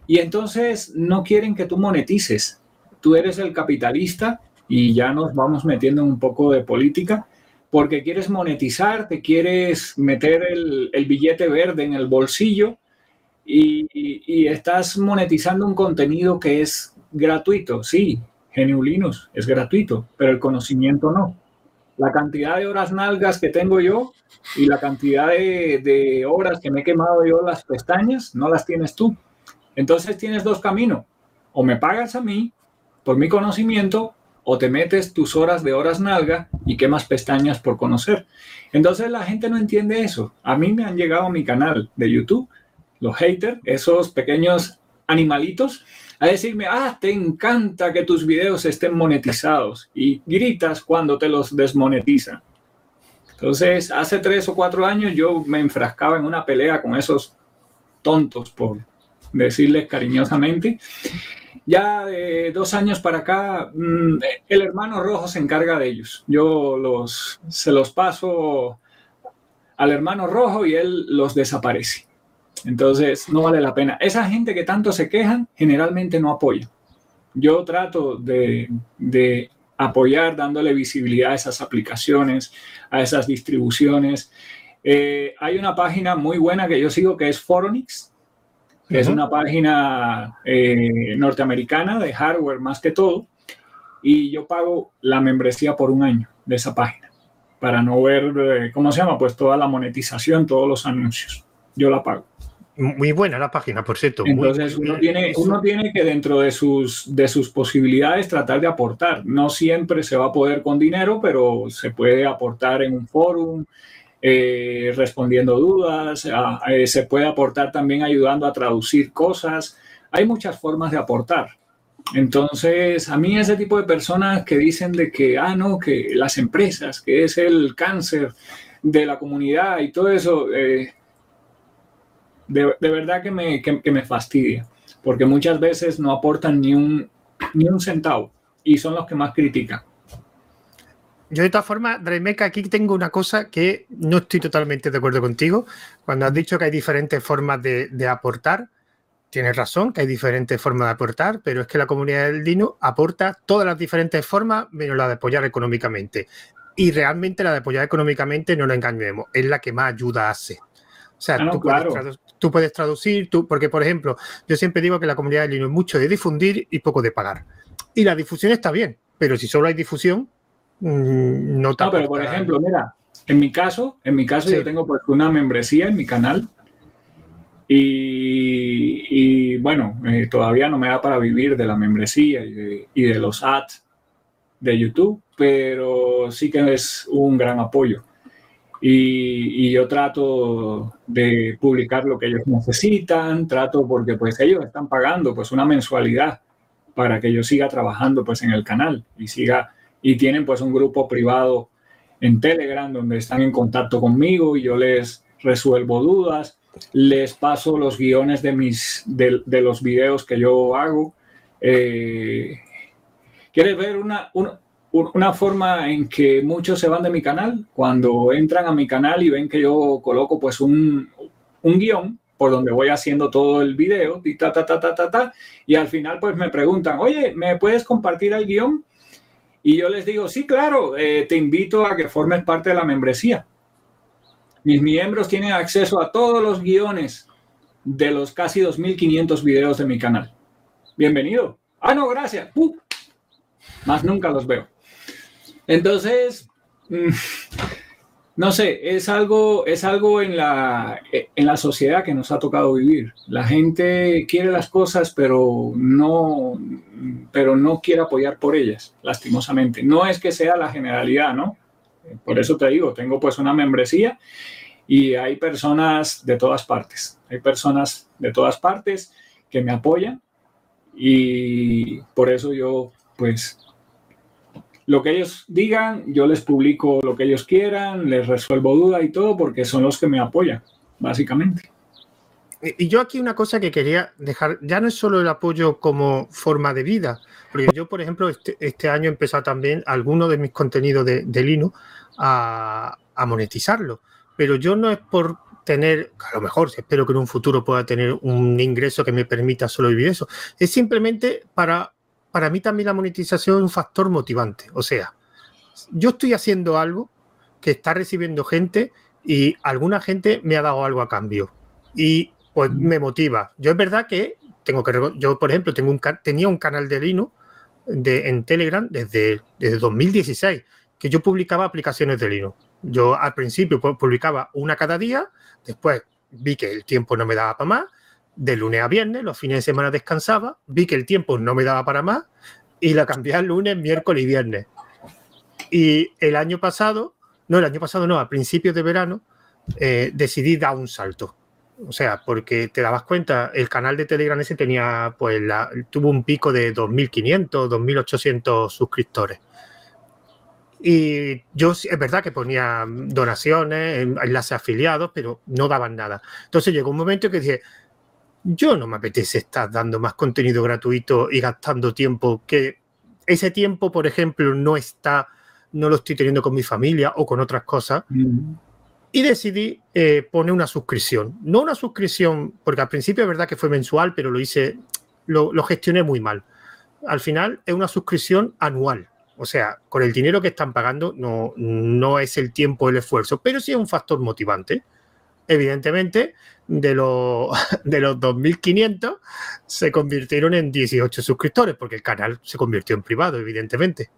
y entonces no quieren que tú monetices. Tú eres el capitalista y ya nos vamos metiendo en un poco de política, porque quieres monetizar, te quieres meter el, billete verde en el bolsillo y, estás monetizando un contenido que es gratuito. Sí, Linux es gratuito, pero el conocimiento no. La cantidad de horas nalgas que tengo yo y la cantidad de, horas que me he quemado yo las pestañas, no las tienes tú. Entonces tienes dos caminos. O me pagas a mí por mi conocimiento o te metes tus horas de horas nalga y quemas pestañas por conocer. Entonces la gente no entiende eso. A mí me han llegado a mi canal de YouTube los haters, esos pequeños animalitos, a decirme, ah, te encanta que tus videos estén monetizados y gritas cuando te los desmonetizan. Entonces, hace tres o cuatro años yo me enfrascaba en una pelea con esos tontos, por decirles cariñosamente, ya de dos años para acá, mm, el hermano rojo se encarga de ellos. Yo los, se los paso al hermano rojo y él los desaparece. Entonces, no vale la pena. Esa gente que tanto se quejan, generalmente no apoya. Yo trato de, de apoyar dándole visibilidad a esas aplicaciones, a esas distribuciones. Eh, hay una página muy buena que yo sigo que es Foronix, es una página eh, norteamericana de hardware más que todo, y yo pago la membresía por un año de esa página para no ver, eh, ¿cómo se llama? Pues toda la monetización, todos los anuncios. Yo la pago. Muy buena la página, por cierto. Entonces uno, tiene, uno tiene que dentro de sus, de sus posibilidades tratar de aportar. No siempre se va a poder con dinero, pero se puede aportar en un foro, eh, respondiendo dudas, eh, se puede aportar también ayudando a traducir cosas. Hay muchas formas de aportar. Entonces, a mí ese tipo de personas que dicen de que, ah, no, que las empresas, que es el cáncer de la comunidad y todo eso, eh, de, verdad que me, me, fastidia, porque muchas veces no aportan ni un, ni un centavo y son los que más critican. Yo de todas formas, Draimeca, aquí tengo una cosa que no estoy totalmente de acuerdo contigo. Cuando has dicho que hay diferentes formas de, aportar, tienes razón, que hay diferentes formas de aportar, pero es que la comunidad del Dino aporta todas las diferentes formas menos la de apoyar económicamente. Y realmente la de apoyar económicamente, no lo engañemos, es la que más ayuda hace. O sea, ah, tú, puedes tú, puedes traducir, tú, porque por ejemplo, yo siempre digo que la comunidad de Linux es mucho de difundir y poco de pagar. Y la difusión está bien, pero si solo hay difusión, mm, no No, pero por ejemplo, mira, en mi caso, en mi caso yo tengo pues una membresía en mi canal y, bueno, eh, todavía no me da para vivir de la membresía y de, y de los ads de YouTube, pero sí que es un gran apoyo y, yo trato de publicar lo que ellos necesitan, trato porque pues ellos están pagando pues una mensualidad para que yo siga trabajando pues en el canal y siga y tienen pues un grupo privado en Telegram donde están en contacto conmigo y yo les resuelvo dudas, les paso los guiones de mis de, los videos que yo hago. Eh, ¿Quieres ver una, una una forma en que muchos se van de mi canal cuando entran a mi canal y ven que yo coloco pues un, un guion por donde voy haciendo todo el video y ta, ta, ta, ta, ta, ta, y al final pues me preguntan, oye, ¿me puedes compartir el guion? Y yo les digo, sí, claro, eh, te invito a que formes parte de la membresía. Mis miembros tienen acceso a todos los guiones de los casi 2.500 videos de mi canal. Bienvenido. Ah, no, gracias. Más nunca los veo. Entonces, mm, no sé, es algo, es algo en, la, en la sociedad que nos ha tocado vivir. La gente quiere las cosas, pero no, pero no quiere apoyar por ellas, lastimosamente. No es que sea la generalidad, ¿no? Por eso te digo, tengo pues una membresía y hay personas de todas partes. Hay personas de todas partes que me apoyan y por eso yo pues lo que ellos digan, yo les publico lo que ellos quieran, les resuelvo dudas y todo, porque son los que me apoyan, básicamente. Y yo aquí una cosa que quería dejar, ya no es solo el apoyo como forma de vida, porque yo, por ejemplo, este, este año he empezado también algunos de mis contenidos de, de Linux a, a, monetizarlo, pero yo no es por tener, a lo mejor espero que en un futuro pueda tener un ingreso que me permita solo vivir eso, es simplemente para para mí también la monetización es un factor motivante. O sea, yo estoy haciendo algo que está recibiendo gente y alguna gente me ha dado algo a cambio. Y pues me motiva. Yo es verdad que tengo que... Yo, por ejemplo, tengo un, tenía un canal de Linux de, en Telegram desde, desde 2016, que yo publicaba aplicaciones de Linux. Yo al principio publicaba una cada día, después vi que el tiempo no me daba para más de lunes a viernes, los fines de semana descansaba, vi que el tiempo no me daba para más y la cambié al lunes, miércoles y viernes. Y el año pasado, no, el año pasado no, a principios de verano, eh, decidí dar un salto. O sea, porque te dabas cuenta, el canal de Telegram ese tenía, pues, la, tuvo un pico de 2.500, 2.800 suscriptores. Y yo es verdad que ponía donaciones, enlaces afiliados, pero no daban nada. Entonces llegó un momento que dije, yo no me apetece estar dando más contenido gratuito y gastando tiempo que ese tiempo, por ejemplo, no está, no lo estoy teniendo con mi familia o con otras cosas. Mm. Y decidí eh, poner una suscripción. No una suscripción, porque al principio es verdad que fue mensual, pero lo hice, lo, lo gestioné muy mal. Al final es una suscripción anual. O sea, con el dinero que están pagando no, no es el tiempo, el esfuerzo, pero sí es un factor motivante evidentemente, de los, de los 2.500 se convirtieron en 18 suscriptores, porque el canal se convirtió en privado, evidentemente.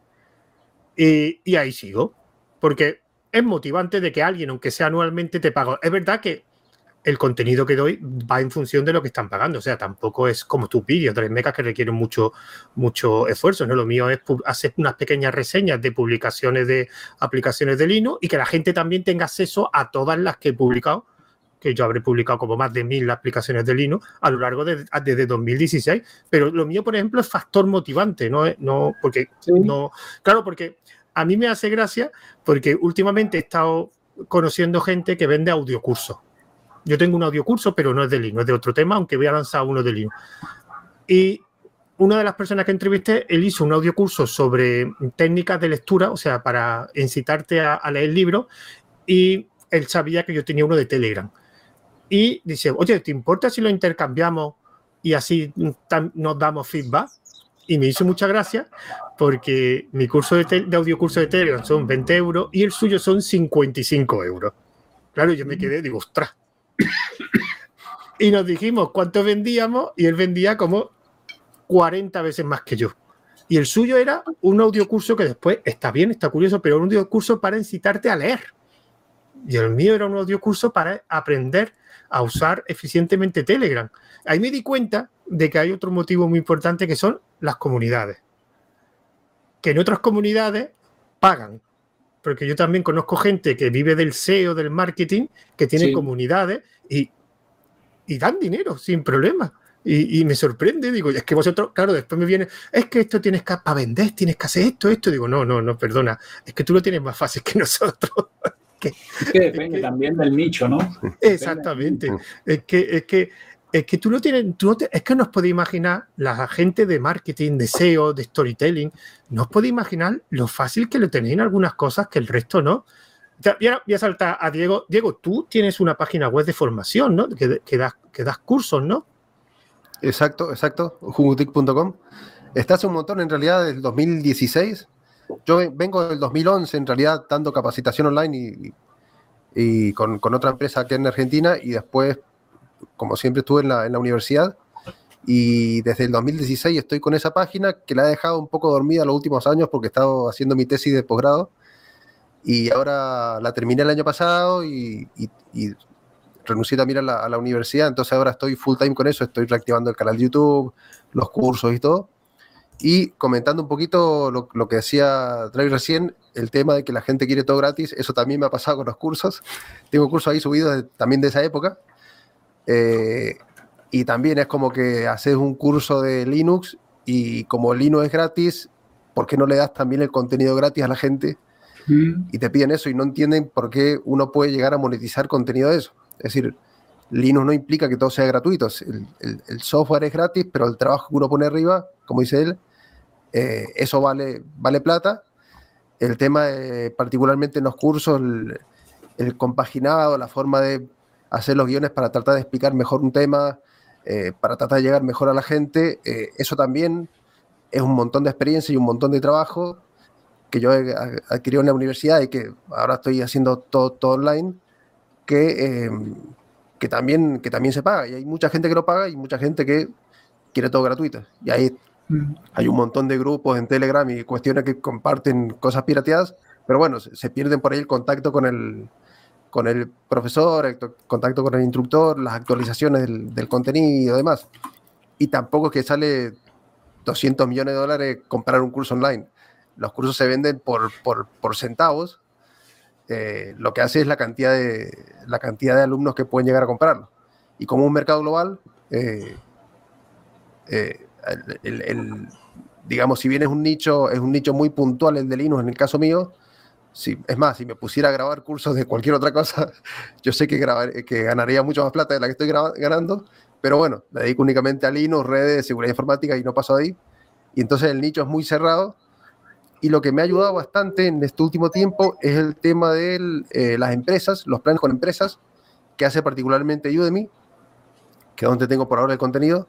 Y, ahí sigo, porque es motivante de que alguien, aunque sea anualmente, te pague. Es verdad que el contenido que doy va en función de lo que están pagando. O sea, tampoco es como tus vídeos, tres mecas que requieren mucho, mucho esfuerzo. ¿no? Lo mío es hacer unas pequeñas reseñas de publicaciones de aplicaciones de Linux y que la gente también tenga acceso a todas las que he publicado, que yo habré publicado como más de mil aplicaciones de Linux a lo largo de desde 2016. Pero lo mío, por ejemplo, es factor motivante, no, no porque no, claro, porque a mí me hace gracia porque últimamente he estado conociendo gente que vende audiocursos yo tengo un audiocurso, pero no es de Linux, es de otro tema, aunque voy a lanzar uno de Linux. Y una de las personas que entrevisté, él hizo un audiocurso sobre técnicas de lectura, o sea, para incitarte a, leer libros, y él sabía que yo tenía uno de Telegram. Y dice, oye, ¿te importa si lo intercambiamos y así nos damos feedback? Y me hizo mucha gracia porque mi curso de, de audiocurso de Telegram son 20 euros y el suyo son 55 euros. Claro, yo me quedé, digo, ostras, y nos dijimos cuánto vendíamos y él vendía como 40 veces más que yo. Y el suyo era un audiocurso que después está bien, está curioso, pero un audiocurso para incitarte a leer. Y el mío era un audiocurso para aprender a usar eficientemente Telegram. Ahí me di cuenta de que hay otro motivo muy importante que son las comunidades. Que en otras comunidades pagan porque yo también conozco gente que vive del SEO, del marketing, que tiene comunidades y, y, dan dinero sin problema. Y, me sorprende, digo, es que vosotros, claro, después me viene, es que esto tienes que, para vender, tienes que hacer esto, esto. Digo, no, no, no, perdona, es que tú lo tienes más fácil que nosotros. Es que depende también del nicho, ¿no? Exactamente. Es que, es que es que tú no tienes, tú no es que no os podéis imaginar, la gente de marketing, de SEO, de storytelling, no os podéis imaginar lo fácil que lo tenéis en algunas cosas que el resto no. Voy a, voy a saltar a Diego. Diego, tú tienes una página web de formación, ¿no? Que, que, das, que das cursos, ¿no? Exacto, exacto, Jumutic.com. Está hace un montón, en realidad, del 2016. Yo vengo del 2011, en realidad, dando capacitación online y, y con, con, otra empresa aquí en Argentina y después como siempre estuve en la, en la universidad. Y desde el 2016 estoy con esa página que la he dejado un poco dormida los últimos años porque he estado haciendo mi tesis de posgrado. Y ahora la terminé el año pasado y, y, renuncié también a la, a la, universidad, entonces ahora estoy full time con eso, estoy reactivando el canal de YouTube, los cursos y todo. Y comentando un poquito lo, lo que decía Drake recién, el tema de que la gente quiere todo gratis, eso también me ha pasado con los cursos. Tengo cursos ahí subidos también de esa época eh, y también es como que haces un curso de Linux y como Linux es gratis, ¿por qué no le das también el contenido gratis a la gente? Mm. Y te piden eso y no entienden por qué uno puede llegar a monetizar contenido de eso. Es decir, Linux no implica que todo sea gratuito. El, el, software es gratis, pero el trabajo que uno pone arriba, como dice él, eh, eso vale, vale plata. El tema, particularmente en los cursos, el, compaginado, la forma de hacer los guiones para tratar de explicar mejor un tema, eh, para tratar de llegar mejor a la gente. Eh, eso también es un montón de experiencia y un montón de trabajo que yo he adquirido en la universidad y que ahora estoy haciendo todo, todo online, que, em, que, también, que también se paga. Y hay mucha gente que lo paga y mucha gente que quiere todo gratuito. Y ahí. Hay un montón de grupos en Telegram y cuestiones que comparten cosas pirateadas, pero bueno, se pierden por ahí el contacto con el, con el profesor, el contacto con el instructor, las actualizaciones del, contenido y demás. Y tampoco es que sale 200 millones de dólares comprar un curso online. Los cursos se venden por, por, centavos. Eh, lo que hace es la cantidad, de, la cantidad de alumnos que pueden llegar a comprarlo. Y como un mercado global, eh, eh, digamos, si bien es un nicho, es un nicho muy puntual el de Linux en el caso mío, Sí, es más, si me pusiera a grabar cursos de cualquier otra cosa, yo sé que, grabar, que ganaría mucho más plata de la que estoy ganando, pero bueno, me dedico únicamente a Linux, redes, seguridad informática y no paso ahí. Y entonces el nicho es muy cerrado. Y lo que me ha ayudado bastante en este último tiempo es el tema de eh, las empresas, los planes con empresas, que hace particularmente Udemy, que es donde tengo por ahora el contenido.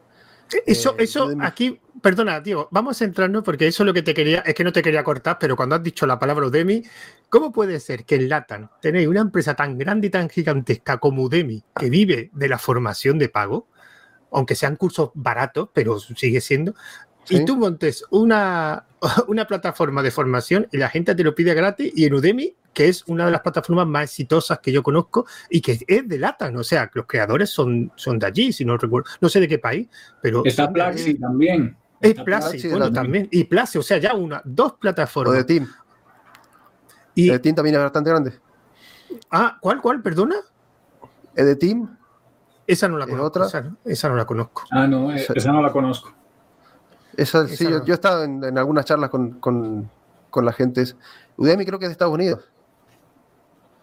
Eso, eh, eso aquí, perdona, Diego, vamos a centrarnos porque eso es lo que te quería, es que no te quería cortar, pero cuando has dicho la palabra Udemy, ¿cómo puede ser que en Latam tenéis una empresa tan grande y tan gigantesca como Udemy, que vive de la formación de pago, aunque sean cursos baratos, pero sigue siendo, y tú montes una, una plataforma de formación y la gente te lo pide gratis y en Udemy, que es una de las plataformas más exitosas que yo conozco y que es de Latam, o sea, los creadores son, son de allí, si no recuerdo, no sé de qué país, pero... Está Plaxi también. Es Plaxi, bueno, también. Y Plaxi, o sea, ya una, dos plataformas. O de Team. Y, de Team también es bastante grande. Ah, ¿cuál, cuál? Perdona. ¿Es de Team? Esa no la conozco. Esa, no la conozco. Ah, no, eh, esa no la conozco. Esa, sí, yo, he estado en, algunas charlas con, con, con, la gente. Udemy creo que es de Estados Unidos.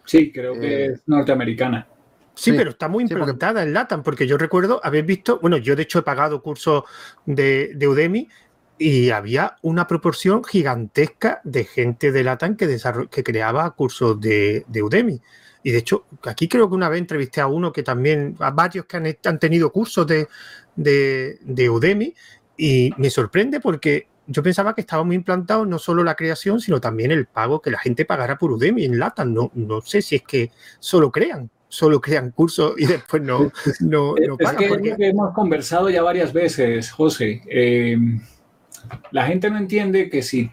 Sí, creo que eh, es norteamericana. Sí, pero está muy implantada en LATAM, porque yo recuerdo haber visto, bueno, yo de hecho he pagado cursos de, de Udemy y había una proporción gigantesca de gente de LATAM que, que creaba cursos de, de, Udemy. Y de hecho, aquí creo que una vez entrevisté a uno que también, a varios que han, han tenido cursos de, de, de Udemy y me sorprende porque yo pensaba que estaba muy implantado no solo la creación, sino también el pago, que la gente pagara por Udemy en Lata. No, no sé si es que solo crean, solo crean cursos y después no, no, pagan. Es que, hemos conversado ya varias veces, José. Em, la gente no entiende que si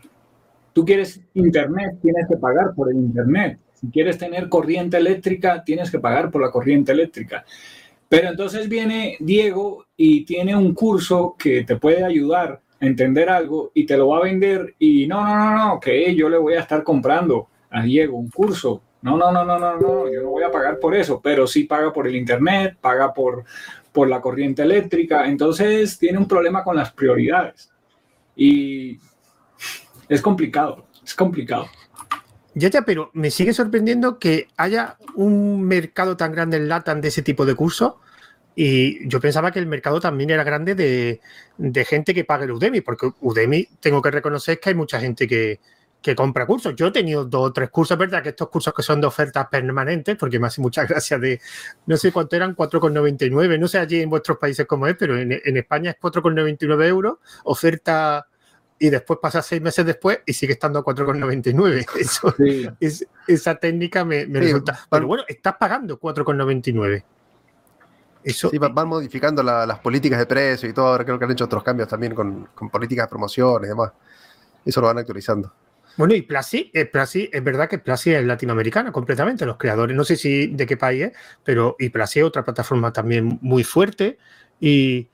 tú quieres internet, tienes que pagar por el internet. Si quieres tener corriente eléctrica, tienes que pagar por la corriente eléctrica. Pero entonces viene Diego y tiene un curso que te puede ayudar a entender algo y te lo va a vender y no, no, no, no, que yo le voy a estar comprando a Diego un curso. No, no, no, no, no, no, yo no voy a pagar por eso, pero sí paga por el internet, paga por, por la corriente eléctrica. Entonces tiene un problema con las prioridades. Y es complicado, es complicado. Ya, ya, pero me sigue sorprendiendo que haya un mercado tan grande en LATAM de ese tipo de cursos. Y yo pensaba que el mercado también era grande de, gente que paga el Udemy, porque Udemy tengo que reconocer que hay mucha gente que, compra cursos. Yo he tenido dos o tres cursos, ¿verdad? Que estos cursos que son de ofertas permanentes, porque me hace mucha gracia de, no sé cuánto eran, 4,99. No sé allí en vuestros países cómo es, pero en, en España es 4,99 euros, oferta y después pasa seis meses después y sigue estando a 4,99. Eso, es, esa técnica me, resulta. Pero bueno, estás pagando 4,99. Eso, sí, van modificando las políticas de precio y todo. Ahora creo que han hecho otros cambios también con, con políticas de promoción y demás. Eso lo van actualizando. Bueno, y Plasi, eh, es verdad que Plasi es latinoamericana completamente. Los creadores, no sé si de qué país es, pero y Plasi es otra plataforma también muy fuerte. Y,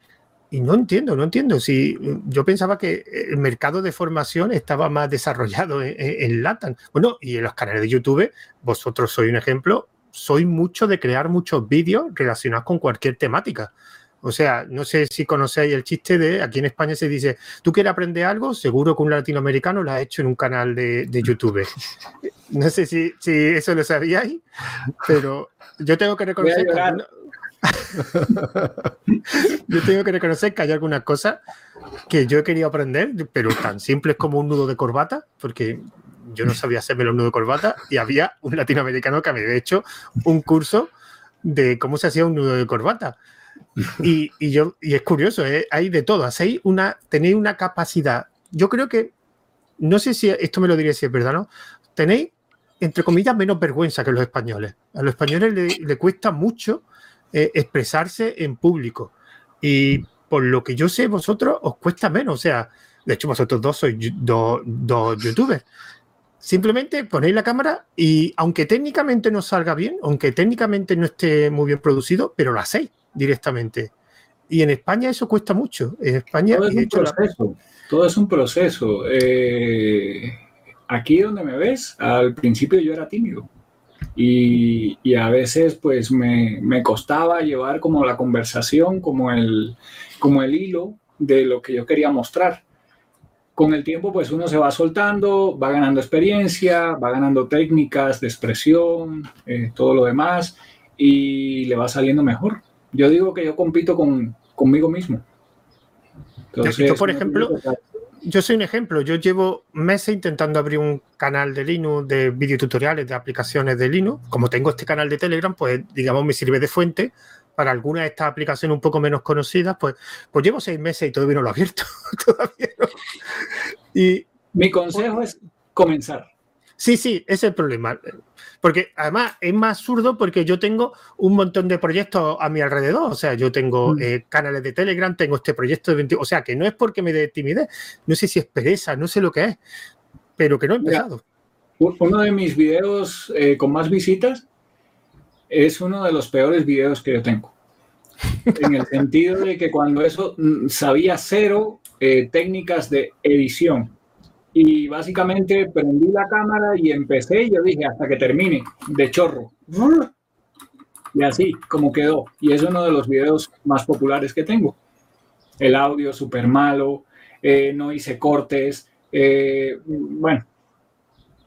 y no entiendo, no entiendo. Si yo pensaba que el mercado de formación estaba más desarrollado en, LATAM. Bueno, y en los canales de YouTube, vosotros sois un ejemplo, soy mucho de crear muchos vídeos relacionados con cualquier temática. O sea, no sé si conocéis el chiste de aquí en España se dice, tú quieres aprender algo, seguro que un latinoamericano lo ha hecho en un canal de, de YouTube. No sé si, si, eso lo sabíais, pero yo tengo que reconocer que yo tengo que reconocer que hay algunas cosas que yo he querido aprender, pero tan simples como un nudo de corbata, porque yo no sabía hacerme los nudos de corbata y había un latinoamericano que me había hecho un curso de cómo se hacía un nudo de corbata. Y, yo, y es curioso, ¿eh? hay de todo, hacéis una, tenéis una capacidad. Yo creo que, no sé si esto me lo diría si es verdad, ¿no? Tenéis, entre comillas, menos vergüenza que los españoles. A los españoles le, le cuesta mucho eh, expresarse en público. Y por lo que yo sé, vosotros os cuesta menos. O sea, de hecho, vosotros dos sois dos, youtubers. Simplemente ponéis la cámara y aunque técnicamente no salga bien, aunque técnicamente no esté muy bien producido, pero lo hacéis directamente. Y en España eso cuesta mucho. En España todo es un proceso. Todo es un proceso. Eh, aquí donde me ves, al principio yo era tímido y, a veces pues me, me, costaba llevar como la conversación, como el, como el hilo de lo que yo quería mostrar. Con el tiempo pues uno se va soltando, va ganando experiencia, va ganando técnicas de expresión, eh, todo lo demás y le va saliendo mejor. Yo digo que yo compito con, conmigo mismo. Entonces, por ejemplo, yo soy un ejemplo. Yo llevo meses intentando abrir un canal de Linux de videotutoriales de aplicaciones de Linux. Como tengo este canal de Telegram, pues digamos me sirve de fuente para algunas de estas aplicaciones un poco menos conocidas. Pues, pues llevo seis meses y todavía no lo he abierto. Y, Mi consejo es comenzar. Sí, sí, ese es el problema. Porque además es más absurdo porque yo tengo un montón de proyectos a mi alrededor. O sea, yo tengo mm. eh, canales de Telegram, tengo este proyecto de 20. O sea, que no es porque me dé timidez. No sé si es pereza, no sé lo que es, pero que no he empezado. uno de mis videos eh, con más visitas es uno de los peores videos que yo tengo. En el sentido de que cuando eso mm, sabía cero eh, técnicas de edición y básicamente prendí la cámara y empecé y yo dije hasta que termine de chorro. Y así como quedó. Y es uno de los videos más populares que tengo. El audio súper malo, eh, no hice cortes. Eh, bueno,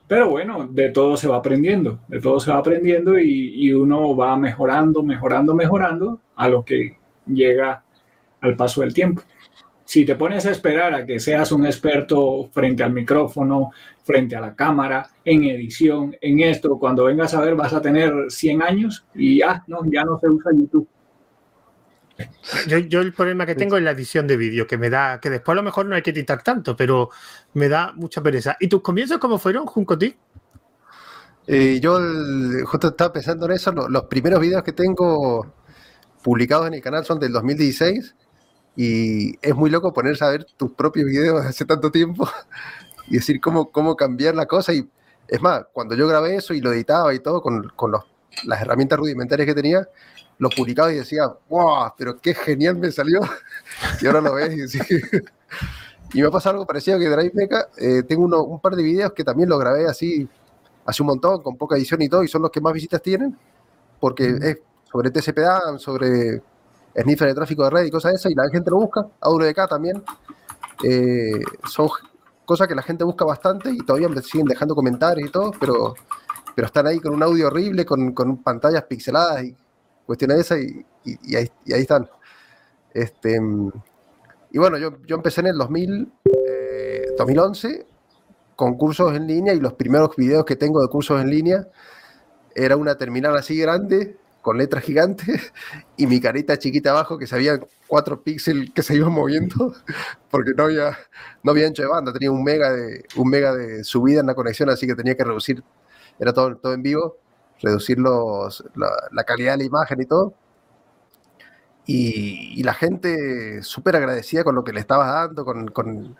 pero bueno, de todo se va aprendiendo, de todo se va aprendiendo y, y, uno va mejorando, mejorando, mejorando a lo que llega al paso del tiempo si te pones a esperar a que seas un experto frente al micrófono, frente a la cámara, en edición, en esto, cuando vengas a ver vas a tener 100 años y ya no, ya no se usa YouTube. Yo, el problema que tengo es la edición de vídeo, que me da, que después a lo mejor no hay que editar tanto, pero me da mucha pereza. ¿Y tus comienzos cómo fueron, Juncoti? Eh, yo justo estaba pensando en eso, los, los primeros vídeos que tengo publicados en el canal son del 2016 y es muy loco ponerse a ver tus propios videos hace tanto tiempo y decir cómo, cómo cambiar la cosa. Y es más, cuando yo grabé eso y lo editaba y todo con, con los, las herramientas rudimentarias que tenía, lo publicaba y decía, wow, pero qué genial me salió. y ahora lo ves y, y me ha pasado algo parecido que Drive Mecha. Eh, tengo uno, un par de videos que también lo grabé así hace un montón, con poca edición y todo, y son los que más visitas tienen, porque es sobre TCP sobre sniffer de tráfico de red y cosas de esas, y la gente lo busca, AWK también. Eh, son cosas que la gente busca bastante y todavía me siguen dejando comentarios y todo, pero, pero están ahí con un audio horrible, con, con pantallas pixeladas y cuestiones de esas, y, y, ahí, y, ahí, están. Este, y bueno, yo, yo empecé en el 2000, 2011 eh, con cursos en línea y los primeros videos que tengo de cursos en línea era una terminal así grande con letras gigantes y mi carita chiquita abajo que se había cuatro píxeles que se iban moviendo porque no había, no había ancho de banda, tenía un mega, de, un mega de subida en la conexión, así que tenía que reducir, era todo, todo en vivo, reducir los, la, calidad de la imagen y todo. Y, la gente súper agradecida con lo que le estabas dando, con, con,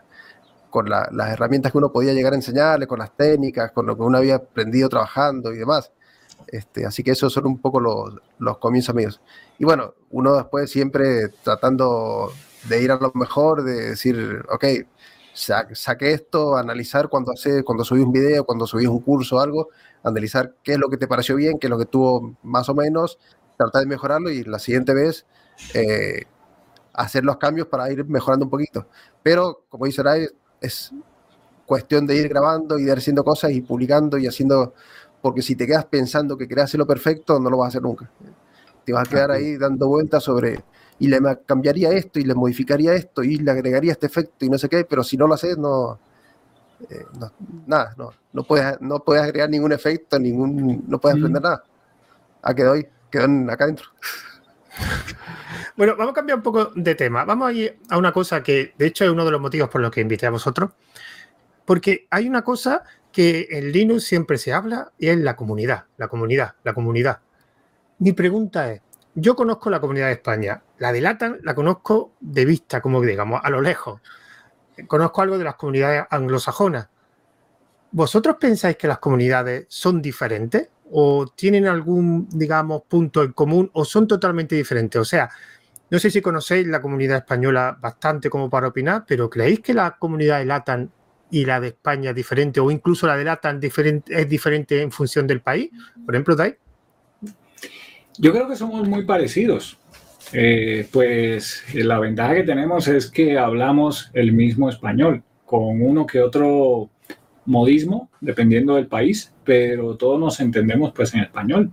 con las herramientas que uno podía llegar a enseñarle, con las técnicas, con lo que uno había aprendido trabajando y demás. Este, así que esos son un poco los, los comienzos míos. Y bueno, uno después siempre tratando de ir a lo mejor, de decir, ok, saqué esto, analizar cuando, hace, cuando subís un video, cuando subís un curso o algo, analizar qué es lo que te pareció bien, qué es lo que tuvo más o menos, tratar de mejorarlo y la siguiente vez eh, hacer los cambios para ir mejorando un poquito. Pero, como dice Ray, es cuestión de ir grabando y ir haciendo cosas y publicando y haciendo porque si te quedas pensando que querés hacerlo perfecto, no lo vas a hacer nunca. Te vas a quedar ahí dando vueltas sobre, y le cambiaría esto, y le modificaría esto, y le agregaría este efecto, y no sé qué, pero si no lo haces, no, eh, nada, no, no, puedes, no puedes agregar ningún efecto, ningún, no puedes aprender nada. Ah, quedó ahí, quedó acá adentro. Bueno, vamos a cambiar un poco de tema. Vamos a ir a una cosa que, de hecho, es uno de los motivos por los que invité a vosotros. Porque hay una cosa que en Linux siempre se habla y es la comunidad, la comunidad, la comunidad. Mi pregunta es, yo conozco la comunidad de España, la de LATAM la conozco de vista, como digamos, a lo lejos. Conozco algo de las comunidades anglosajonas. ¿Vosotros pensáis que las comunidades son diferentes o tienen algún, digamos, punto en común o son totalmente diferentes? O sea, no sé si conocéis la comunidad española bastante como para opinar, pero ¿creéis que la comunidad de y la de España es diferente o incluso la de LATAM diferente, es diferente en función del país? Por ejemplo, Dai. Yo creo que somos muy parecidos. Eh, pues la ventaja que tenemos es que hablamos el mismo español, con uno que otro modismo, dependiendo del país, pero todos nos entendemos pues en español.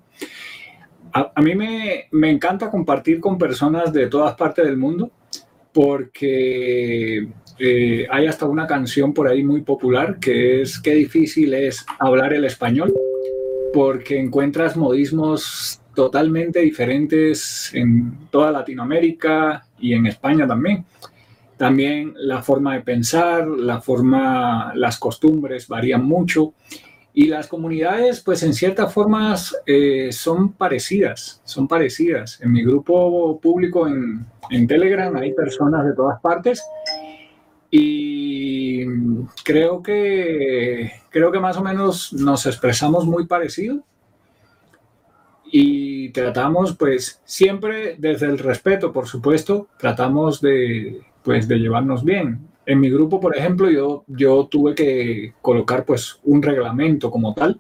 A, a mí me, me encanta compartir con personas de todas partes del mundo porque eh, hay hasta una canción por ahí muy popular que es Qué difícil es hablar el español, porque encuentras modismos totalmente diferentes en toda Latinoamérica y en España también. También la forma de pensar, la forma, las costumbres varían mucho Y las comunidades, pues en ciertas formas eh, son parecidas, son parecidas. En mi grupo público en, en, Telegram hay personas de todas partes y creo que, creo que más o menos nos expresamos muy parecido y tratamos pues siempre desde el respeto, por supuesto, tratamos de, pues, de llevarnos bien. En mi grupo, por ejemplo, yo, yo tuve que colocar pues un reglamento como tal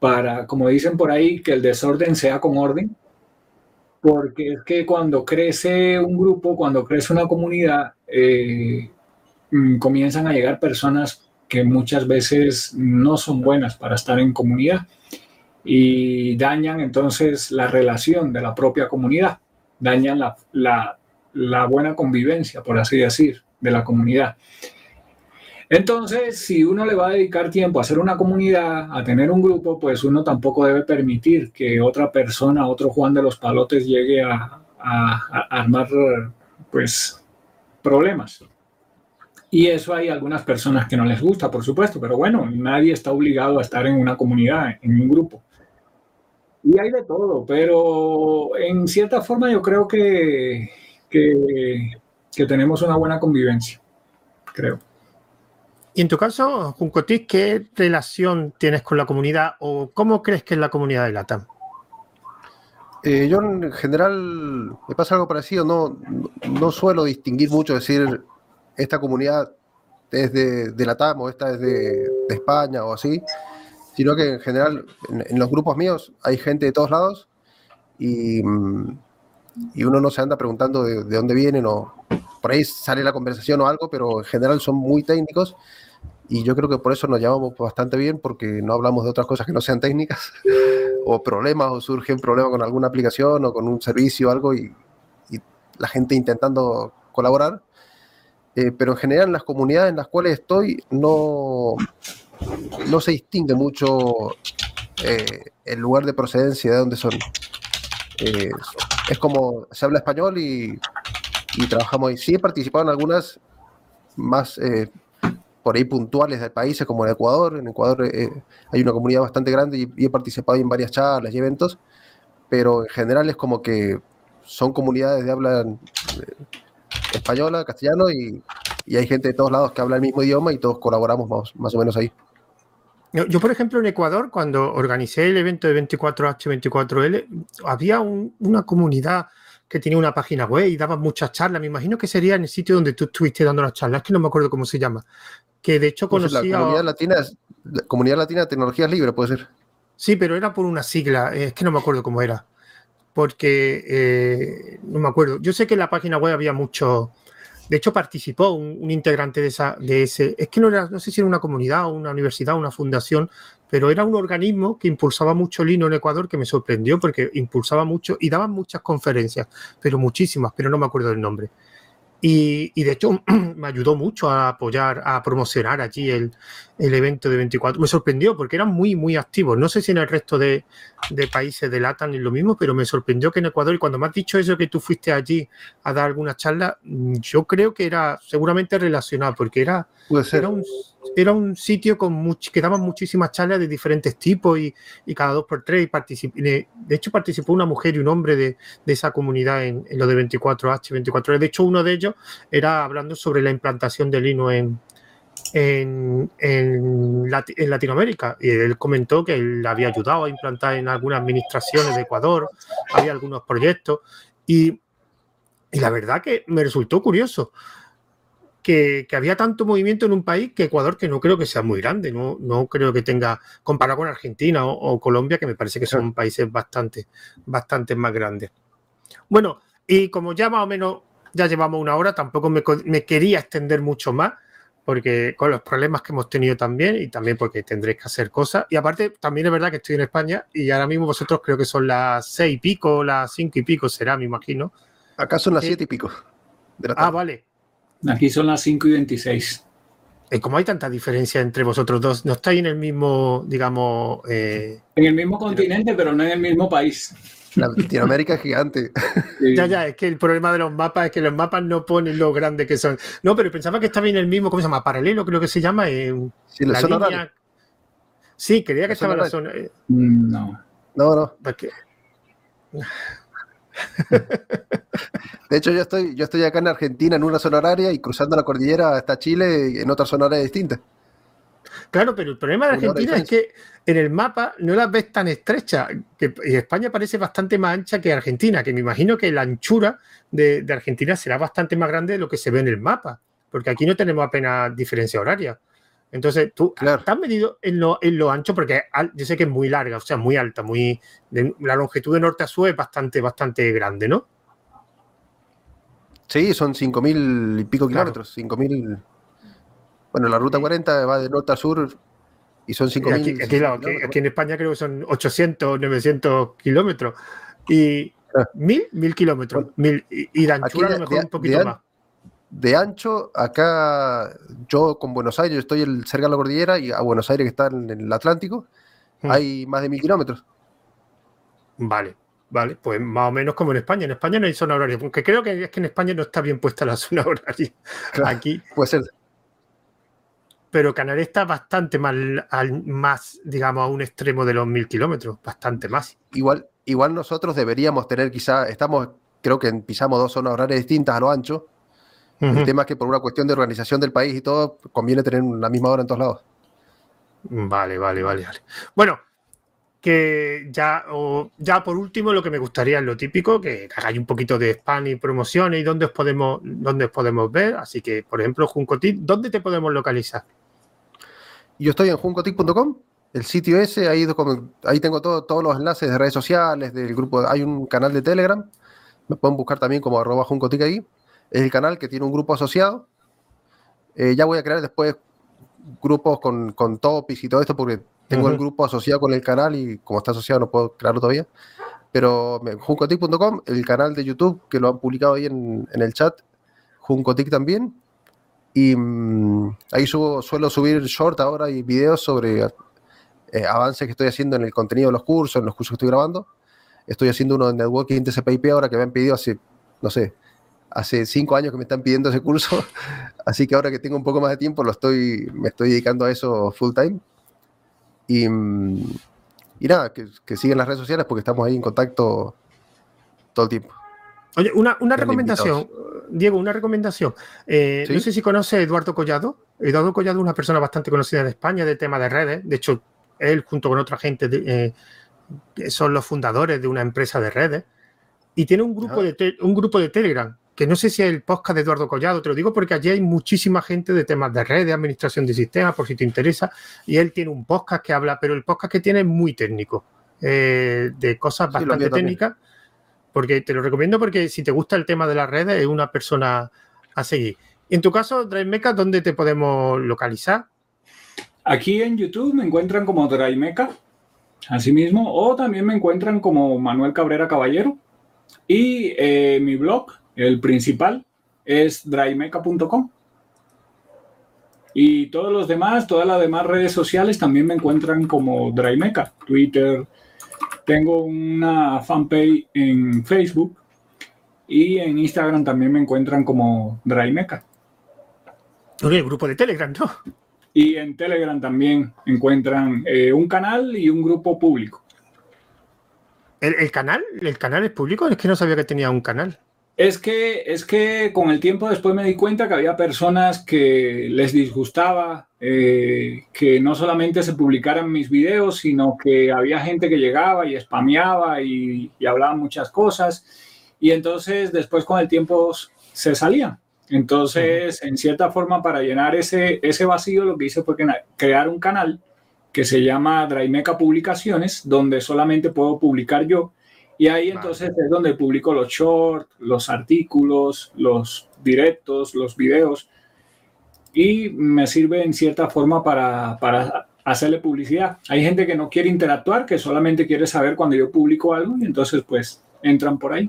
para, como dicen por ahí, que el desorden sea con orden, porque es que cuando crece un grupo, cuando crece una comunidad, eh, mm, comienzan a llegar personas que muchas veces no son buenas para estar en comunidad y dañan entonces la relación de la propia comunidad, dañan la, buena convivencia, por así decir de la comunidad. Entonces, si uno le va a dedicar tiempo a hacer una comunidad, a tener un grupo, pues uno tampoco debe permitir que otra persona, otro Juan de los Palotes llegue a, armar pues problemas. Y eso hay algunas personas que no les gusta, por supuesto, pero bueno, nadie está obligado a estar en una comunidad, en un grupo. Y hay de todo, pero en cierta forma yo creo que, que que tenemos una buena convivencia, creo. Y en tu caso, Juncotis, ¿qué relación tienes con la comunidad o cómo crees que es la comunidad de LATAM? Eh, yo en general me pasa algo parecido, no, no suelo distinguir mucho, decir, esta comunidad es de, de LATAM o esta es de, España o así, sino que en general en, los grupos míos hay gente de todos lados y, mm, y uno no se anda preguntando de, de dónde vienen o, por ahí sale la conversación o algo, pero en general son muy técnicos y yo creo que por eso nos llevamos bastante bien porque no hablamos de otras cosas que no sean técnicas o problemas o surgen problemas con alguna aplicación o con un servicio o algo y, la gente intentando colaborar. Eh, pero en general las comunidades en las cuales estoy no, no se distingue mucho eh, el lugar de procedencia de dónde son. Eh, es como se habla español y y trabajamos ahí. Sí he participado en algunas más por ahí puntuales de países como en Ecuador. En Ecuador hay una comunidad bastante grande y, he participado en varias charlas y eventos, pero en general es como que son comunidades de habla española, castellano y, y, hay gente de todos lados que habla el mismo idioma y todos colaboramos más, más o menos ahí. Yo, por ejemplo, en Ecuador, cuando organicé el evento de 24H24L, había una comunidad que tenía una página web y daba muchas charlas. Me imagino que sería en el sitio donde tú estuviste dando las charlas, que no me acuerdo cómo se llama. Que de hecho pues conocía. la comunidad latina, comunidad latina de tecnologías libres, puede ser. Sí, pero era por una sigla, es que no me acuerdo cómo era. Porque eh, no me acuerdo. Yo sé que en la página web había mucho. De hecho, participó un, integrante de, esa, de ese. Es que no era, no sé si era una comunidad una universidad una fundación, pero era un organismo que impulsaba mucho Lino en Ecuador que me sorprendió porque impulsaba mucho y daban muchas conferencias, pero muchísimas, pero no me acuerdo del nombre. Y, de hecho me ayudó mucho a apoyar, a promocionar allí el, evento de 24. Me sorprendió porque eran muy, muy activos. No sé si en el resto de, países de LATAM es lo mismo, pero me sorprendió que en Ecuador, y cuando me has dicho eso que tú fuiste allí a dar alguna charla, yo creo que era seguramente relacionado, porque era, era un era un sitio con que daban muchísimas charlas de diferentes tipos y, cada dos por tres. de, hecho, participó una mujer y un hombre de, esa comunidad en, lo de 24H, 24H. De hecho, uno de ellos era hablando sobre la implantación del Linux en, en, en, Latinoamérica. Y él comentó que él había ayudado a implantar en algunas administraciones de Ecuador, había algunos proyectos. Y, y la verdad que me resultó curioso que, había tanto movimiento en un país que Ecuador, que no creo que sea muy grande, no, no creo que tenga, comparado con Argentina o, Colombia, que me parece que son países bastante, bastante más grandes. Bueno, y como ya más o menos ya llevamos una hora, tampoco me, quería extender mucho más, porque con los problemas que hemos tenido también, y también porque tendréis que hacer cosas. Y aparte, también es verdad que estoy en España y ahora mismo vosotros creo que son las seis y pico, las cinco y pico será, me imagino. Acá son las siete y pico. ah, vale. Aquí son las 5 y 26. ¿Y cómo hay tanta diferencia entre vosotros dos? ¿No estáis en el mismo, digamos... Eh, en el mismo continente, pero no en el mismo país. Latinoamérica es gigante. Ya, ya, es que el problema de los mapas es que los mapas no ponen lo grandes que son. No, pero pensaba que estaba en el mismo, ¿cómo se llama? Paralelo, creo que se llama. En sí, la, zona Sí, creía que estaba en la zona. eh, Mm, No. No, no. porque- De hecho, yo estoy, yo estoy acá en Argentina en una zona horaria y cruzando la cordillera hasta Chile en otra zona horaria distinta. Claro, pero el problema de Argentina es que en el mapa no las ves tan estrechas. Que, y España parece bastante más ancha que Argentina, que me imagino que la anchura de, de Argentina será bastante más grande de lo que se ve en el mapa, porque aquí no tenemos apenas diferencia horaria. Entonces, tú Claro. te has medido en lo, en lo ancho, porque al- yo sé que es muy larga, o sea, muy alta, muy de- la longitud de norte a sur es bastante, bastante grande, ¿no? Sí, son 5.000 y pico Claro. kilómetros. 5.000. Bueno, la ruta 40 va de norte a sur y son Y 5.000. Aquí, aquí, claro, aquí- aquí en España creo que son 800, 900 kilómetros. Y Ah. mil, mil kilómetros. Mil, y, y de anchura de- a lo mejor de- un poquito más. De ancho, acá yo con Buenos Aires, yo estoy el- cerca de la cordillera y a Buenos Aires que está en el Atlántico, Mm. hay más de mil kilómetros. Vale, vale. Pues más o menos como en España. En España no hay zona horaria. Aunque creo que es que en España no está bien puesta la zona horaria. Claro. Aquí. Puede ser. Pero Canarias está bastante más, al- más, digamos, a un extremo de los mil kilómetros. Bastante más. Igual, igual nosotros deberíamos tener quizá, estamos, creo que pisamos dos zonas horarias distintas a lo ancho. El Ujú. tema es que por una cuestión de organización del país y todo, conviene tener la misma hora en todos lados. Vale, vale, vale, vale. Bueno, que ya, o ya por último, lo que me gustaría es lo típico, que hagáis un poquito de spam y promociones y dónde os podemos, dónde os podemos ver. Así que, por ejemplo, Juncotit, ¿dónde te podemos localizar? Yo estoy en juncotic.com, el sitio ese, ahí, ahí tengo todo- todos los enlaces de redes sociales, del grupo, hay un canal de Telegram, me pueden buscar también como arroba juncotic ahí, es el canal que tiene un grupo asociado. Eh, ya voy a crear después grupos con, con topics y todo esto porque tengo el grupo asociado con el canal y como está asociado no puedo crearlo todavía. Pero juncotic.com, el canal de YouTube que lo han publicado ahí en, en el chat, Juncotic también. Y mm, ahí subo, suelo subir short ahora y videos sobre eh, avances que estoy haciendo en el contenido de los cursos, en los cursos que estoy grabando. Estoy haciendo uno de Networking TCP/IP ahora que me han pedido hace, no sé, hace cinco años que me están pidiendo ese curso. Así que ahora que tengo un poco más de tiempo, lo estoy, me estoy dedicando a eso full time. Y, y nada, que, que sigan las redes sociales porque estamos ahí en contacto todo el tiempo. Oye, una, una recomendación, Diego, una recomendación. Eh, ¿Sí? No sé si conoce a Eduardo Collado. Eduardo Collado es una persona bastante conocida en España de tema de redes. De hecho, él junto con otra gente de- eh, son los fundadores de una empresa de redes. Y tiene un grupo, Ah. de te- un grupo de Telegram, que no sé si es el podcast de Eduardo Collado, te lo digo porque allí hay muchísima gente de temas de redes, administración de sistemas, por si te interesa. Y él tiene un podcast que habla, pero el podcast que tiene es muy técnico, eh, de cosas Sí, bastante técnicas. Porque te lo recomiendo porque si te gusta el tema de las redes, es una persona a seguir. En tu caso, Drive Mecha, ¿dónde te podemos localizar? Aquí en YouTube me encuentran como Draimeca, así mismo, o también me encuentran como Manuel Cabrera Caballero. Y eh, mi blog, el principal, es draimeca.com. Y todos los demás, todas las demás redes sociales también me encuentran como Draimeca, Twitter. Tengo una fanpage en Facebook y en Instagram también me encuentran como Draimeca. Oye, el grupo de Telegram, ¿no? Y en Telegram también encuentran eh, un canal y un grupo público. ¿El, el canal? ¿El canal es público? Es que no sabía que tenía un canal. Es que, es que con el tiempo después me di cuenta que había personas que les disgustaba eh, que no solamente se publicaran mis videos, sino que había gente que llegaba y spameaba y, y hablaba muchas cosas. Y entonces después con el tiempo se salían. Entonces, en cierta forma, para llenar ese, ese vacío, lo que hice fue crear un canal que se llama Draimeca Publicaciones, donde solamente puedo publicar yo. Y ahí Vale. entonces es donde publico los shorts, los artículos, los directos, los videos. Y me sirve en cierta forma para, para hacerle publicidad. Hay gente que no quiere interactuar, que solamente quiere saber cuando yo publico algo y entonces pues entran por ahí.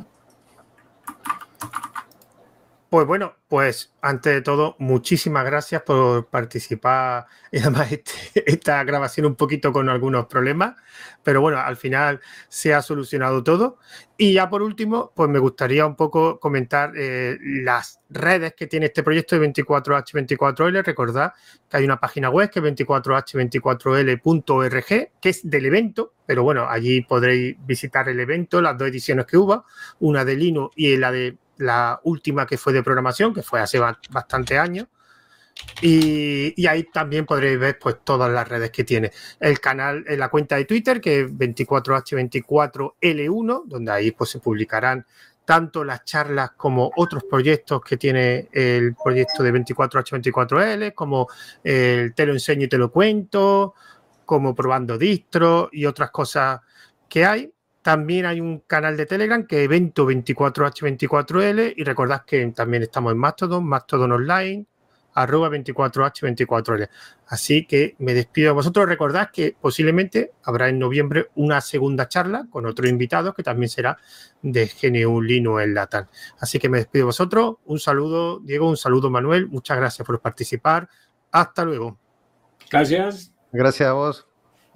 Pues bueno, pues antes de todo, muchísimas gracias por participar. Y además, este, esta grabación un poquito con algunos problemas, pero bueno, al final se ha solucionado todo. Y ya por último, pues me gustaría un poco comentar eh, las redes que tiene este proyecto de 24H24L. Recordad que hay una página web que es 24H24L.org, que es del evento, pero bueno, allí podréis visitar el evento, las dos ediciones que hubo, una de Linux y la de la última que fue de programación, que fue hace bastante años. Y, ahí también podréis ver pues todas las redes que tiene. El canal, en la cuenta de Twitter, que es 24H24L1, donde ahí pues se publicarán tanto las charlas como otros proyectos que tiene el proyecto de 24H24L, como el te lo enseño y te lo cuento, como probando distro y otras cosas que hay. También hay un canal de Telegram que es evento 24H24L y recordad que también estamos en Mastodon, Mastodon Online, arroba 24H24L. Así que me despido de vosotros. Recordad que posiblemente habrá en noviembre una segunda charla con otro invitado que también será de GNU Linux en Latam. Así que me despido de vosotros. Un saludo, Diego, un saludo, Manuel. Muchas gracias por participar. Hasta luego. Gracias. Gracias a vos.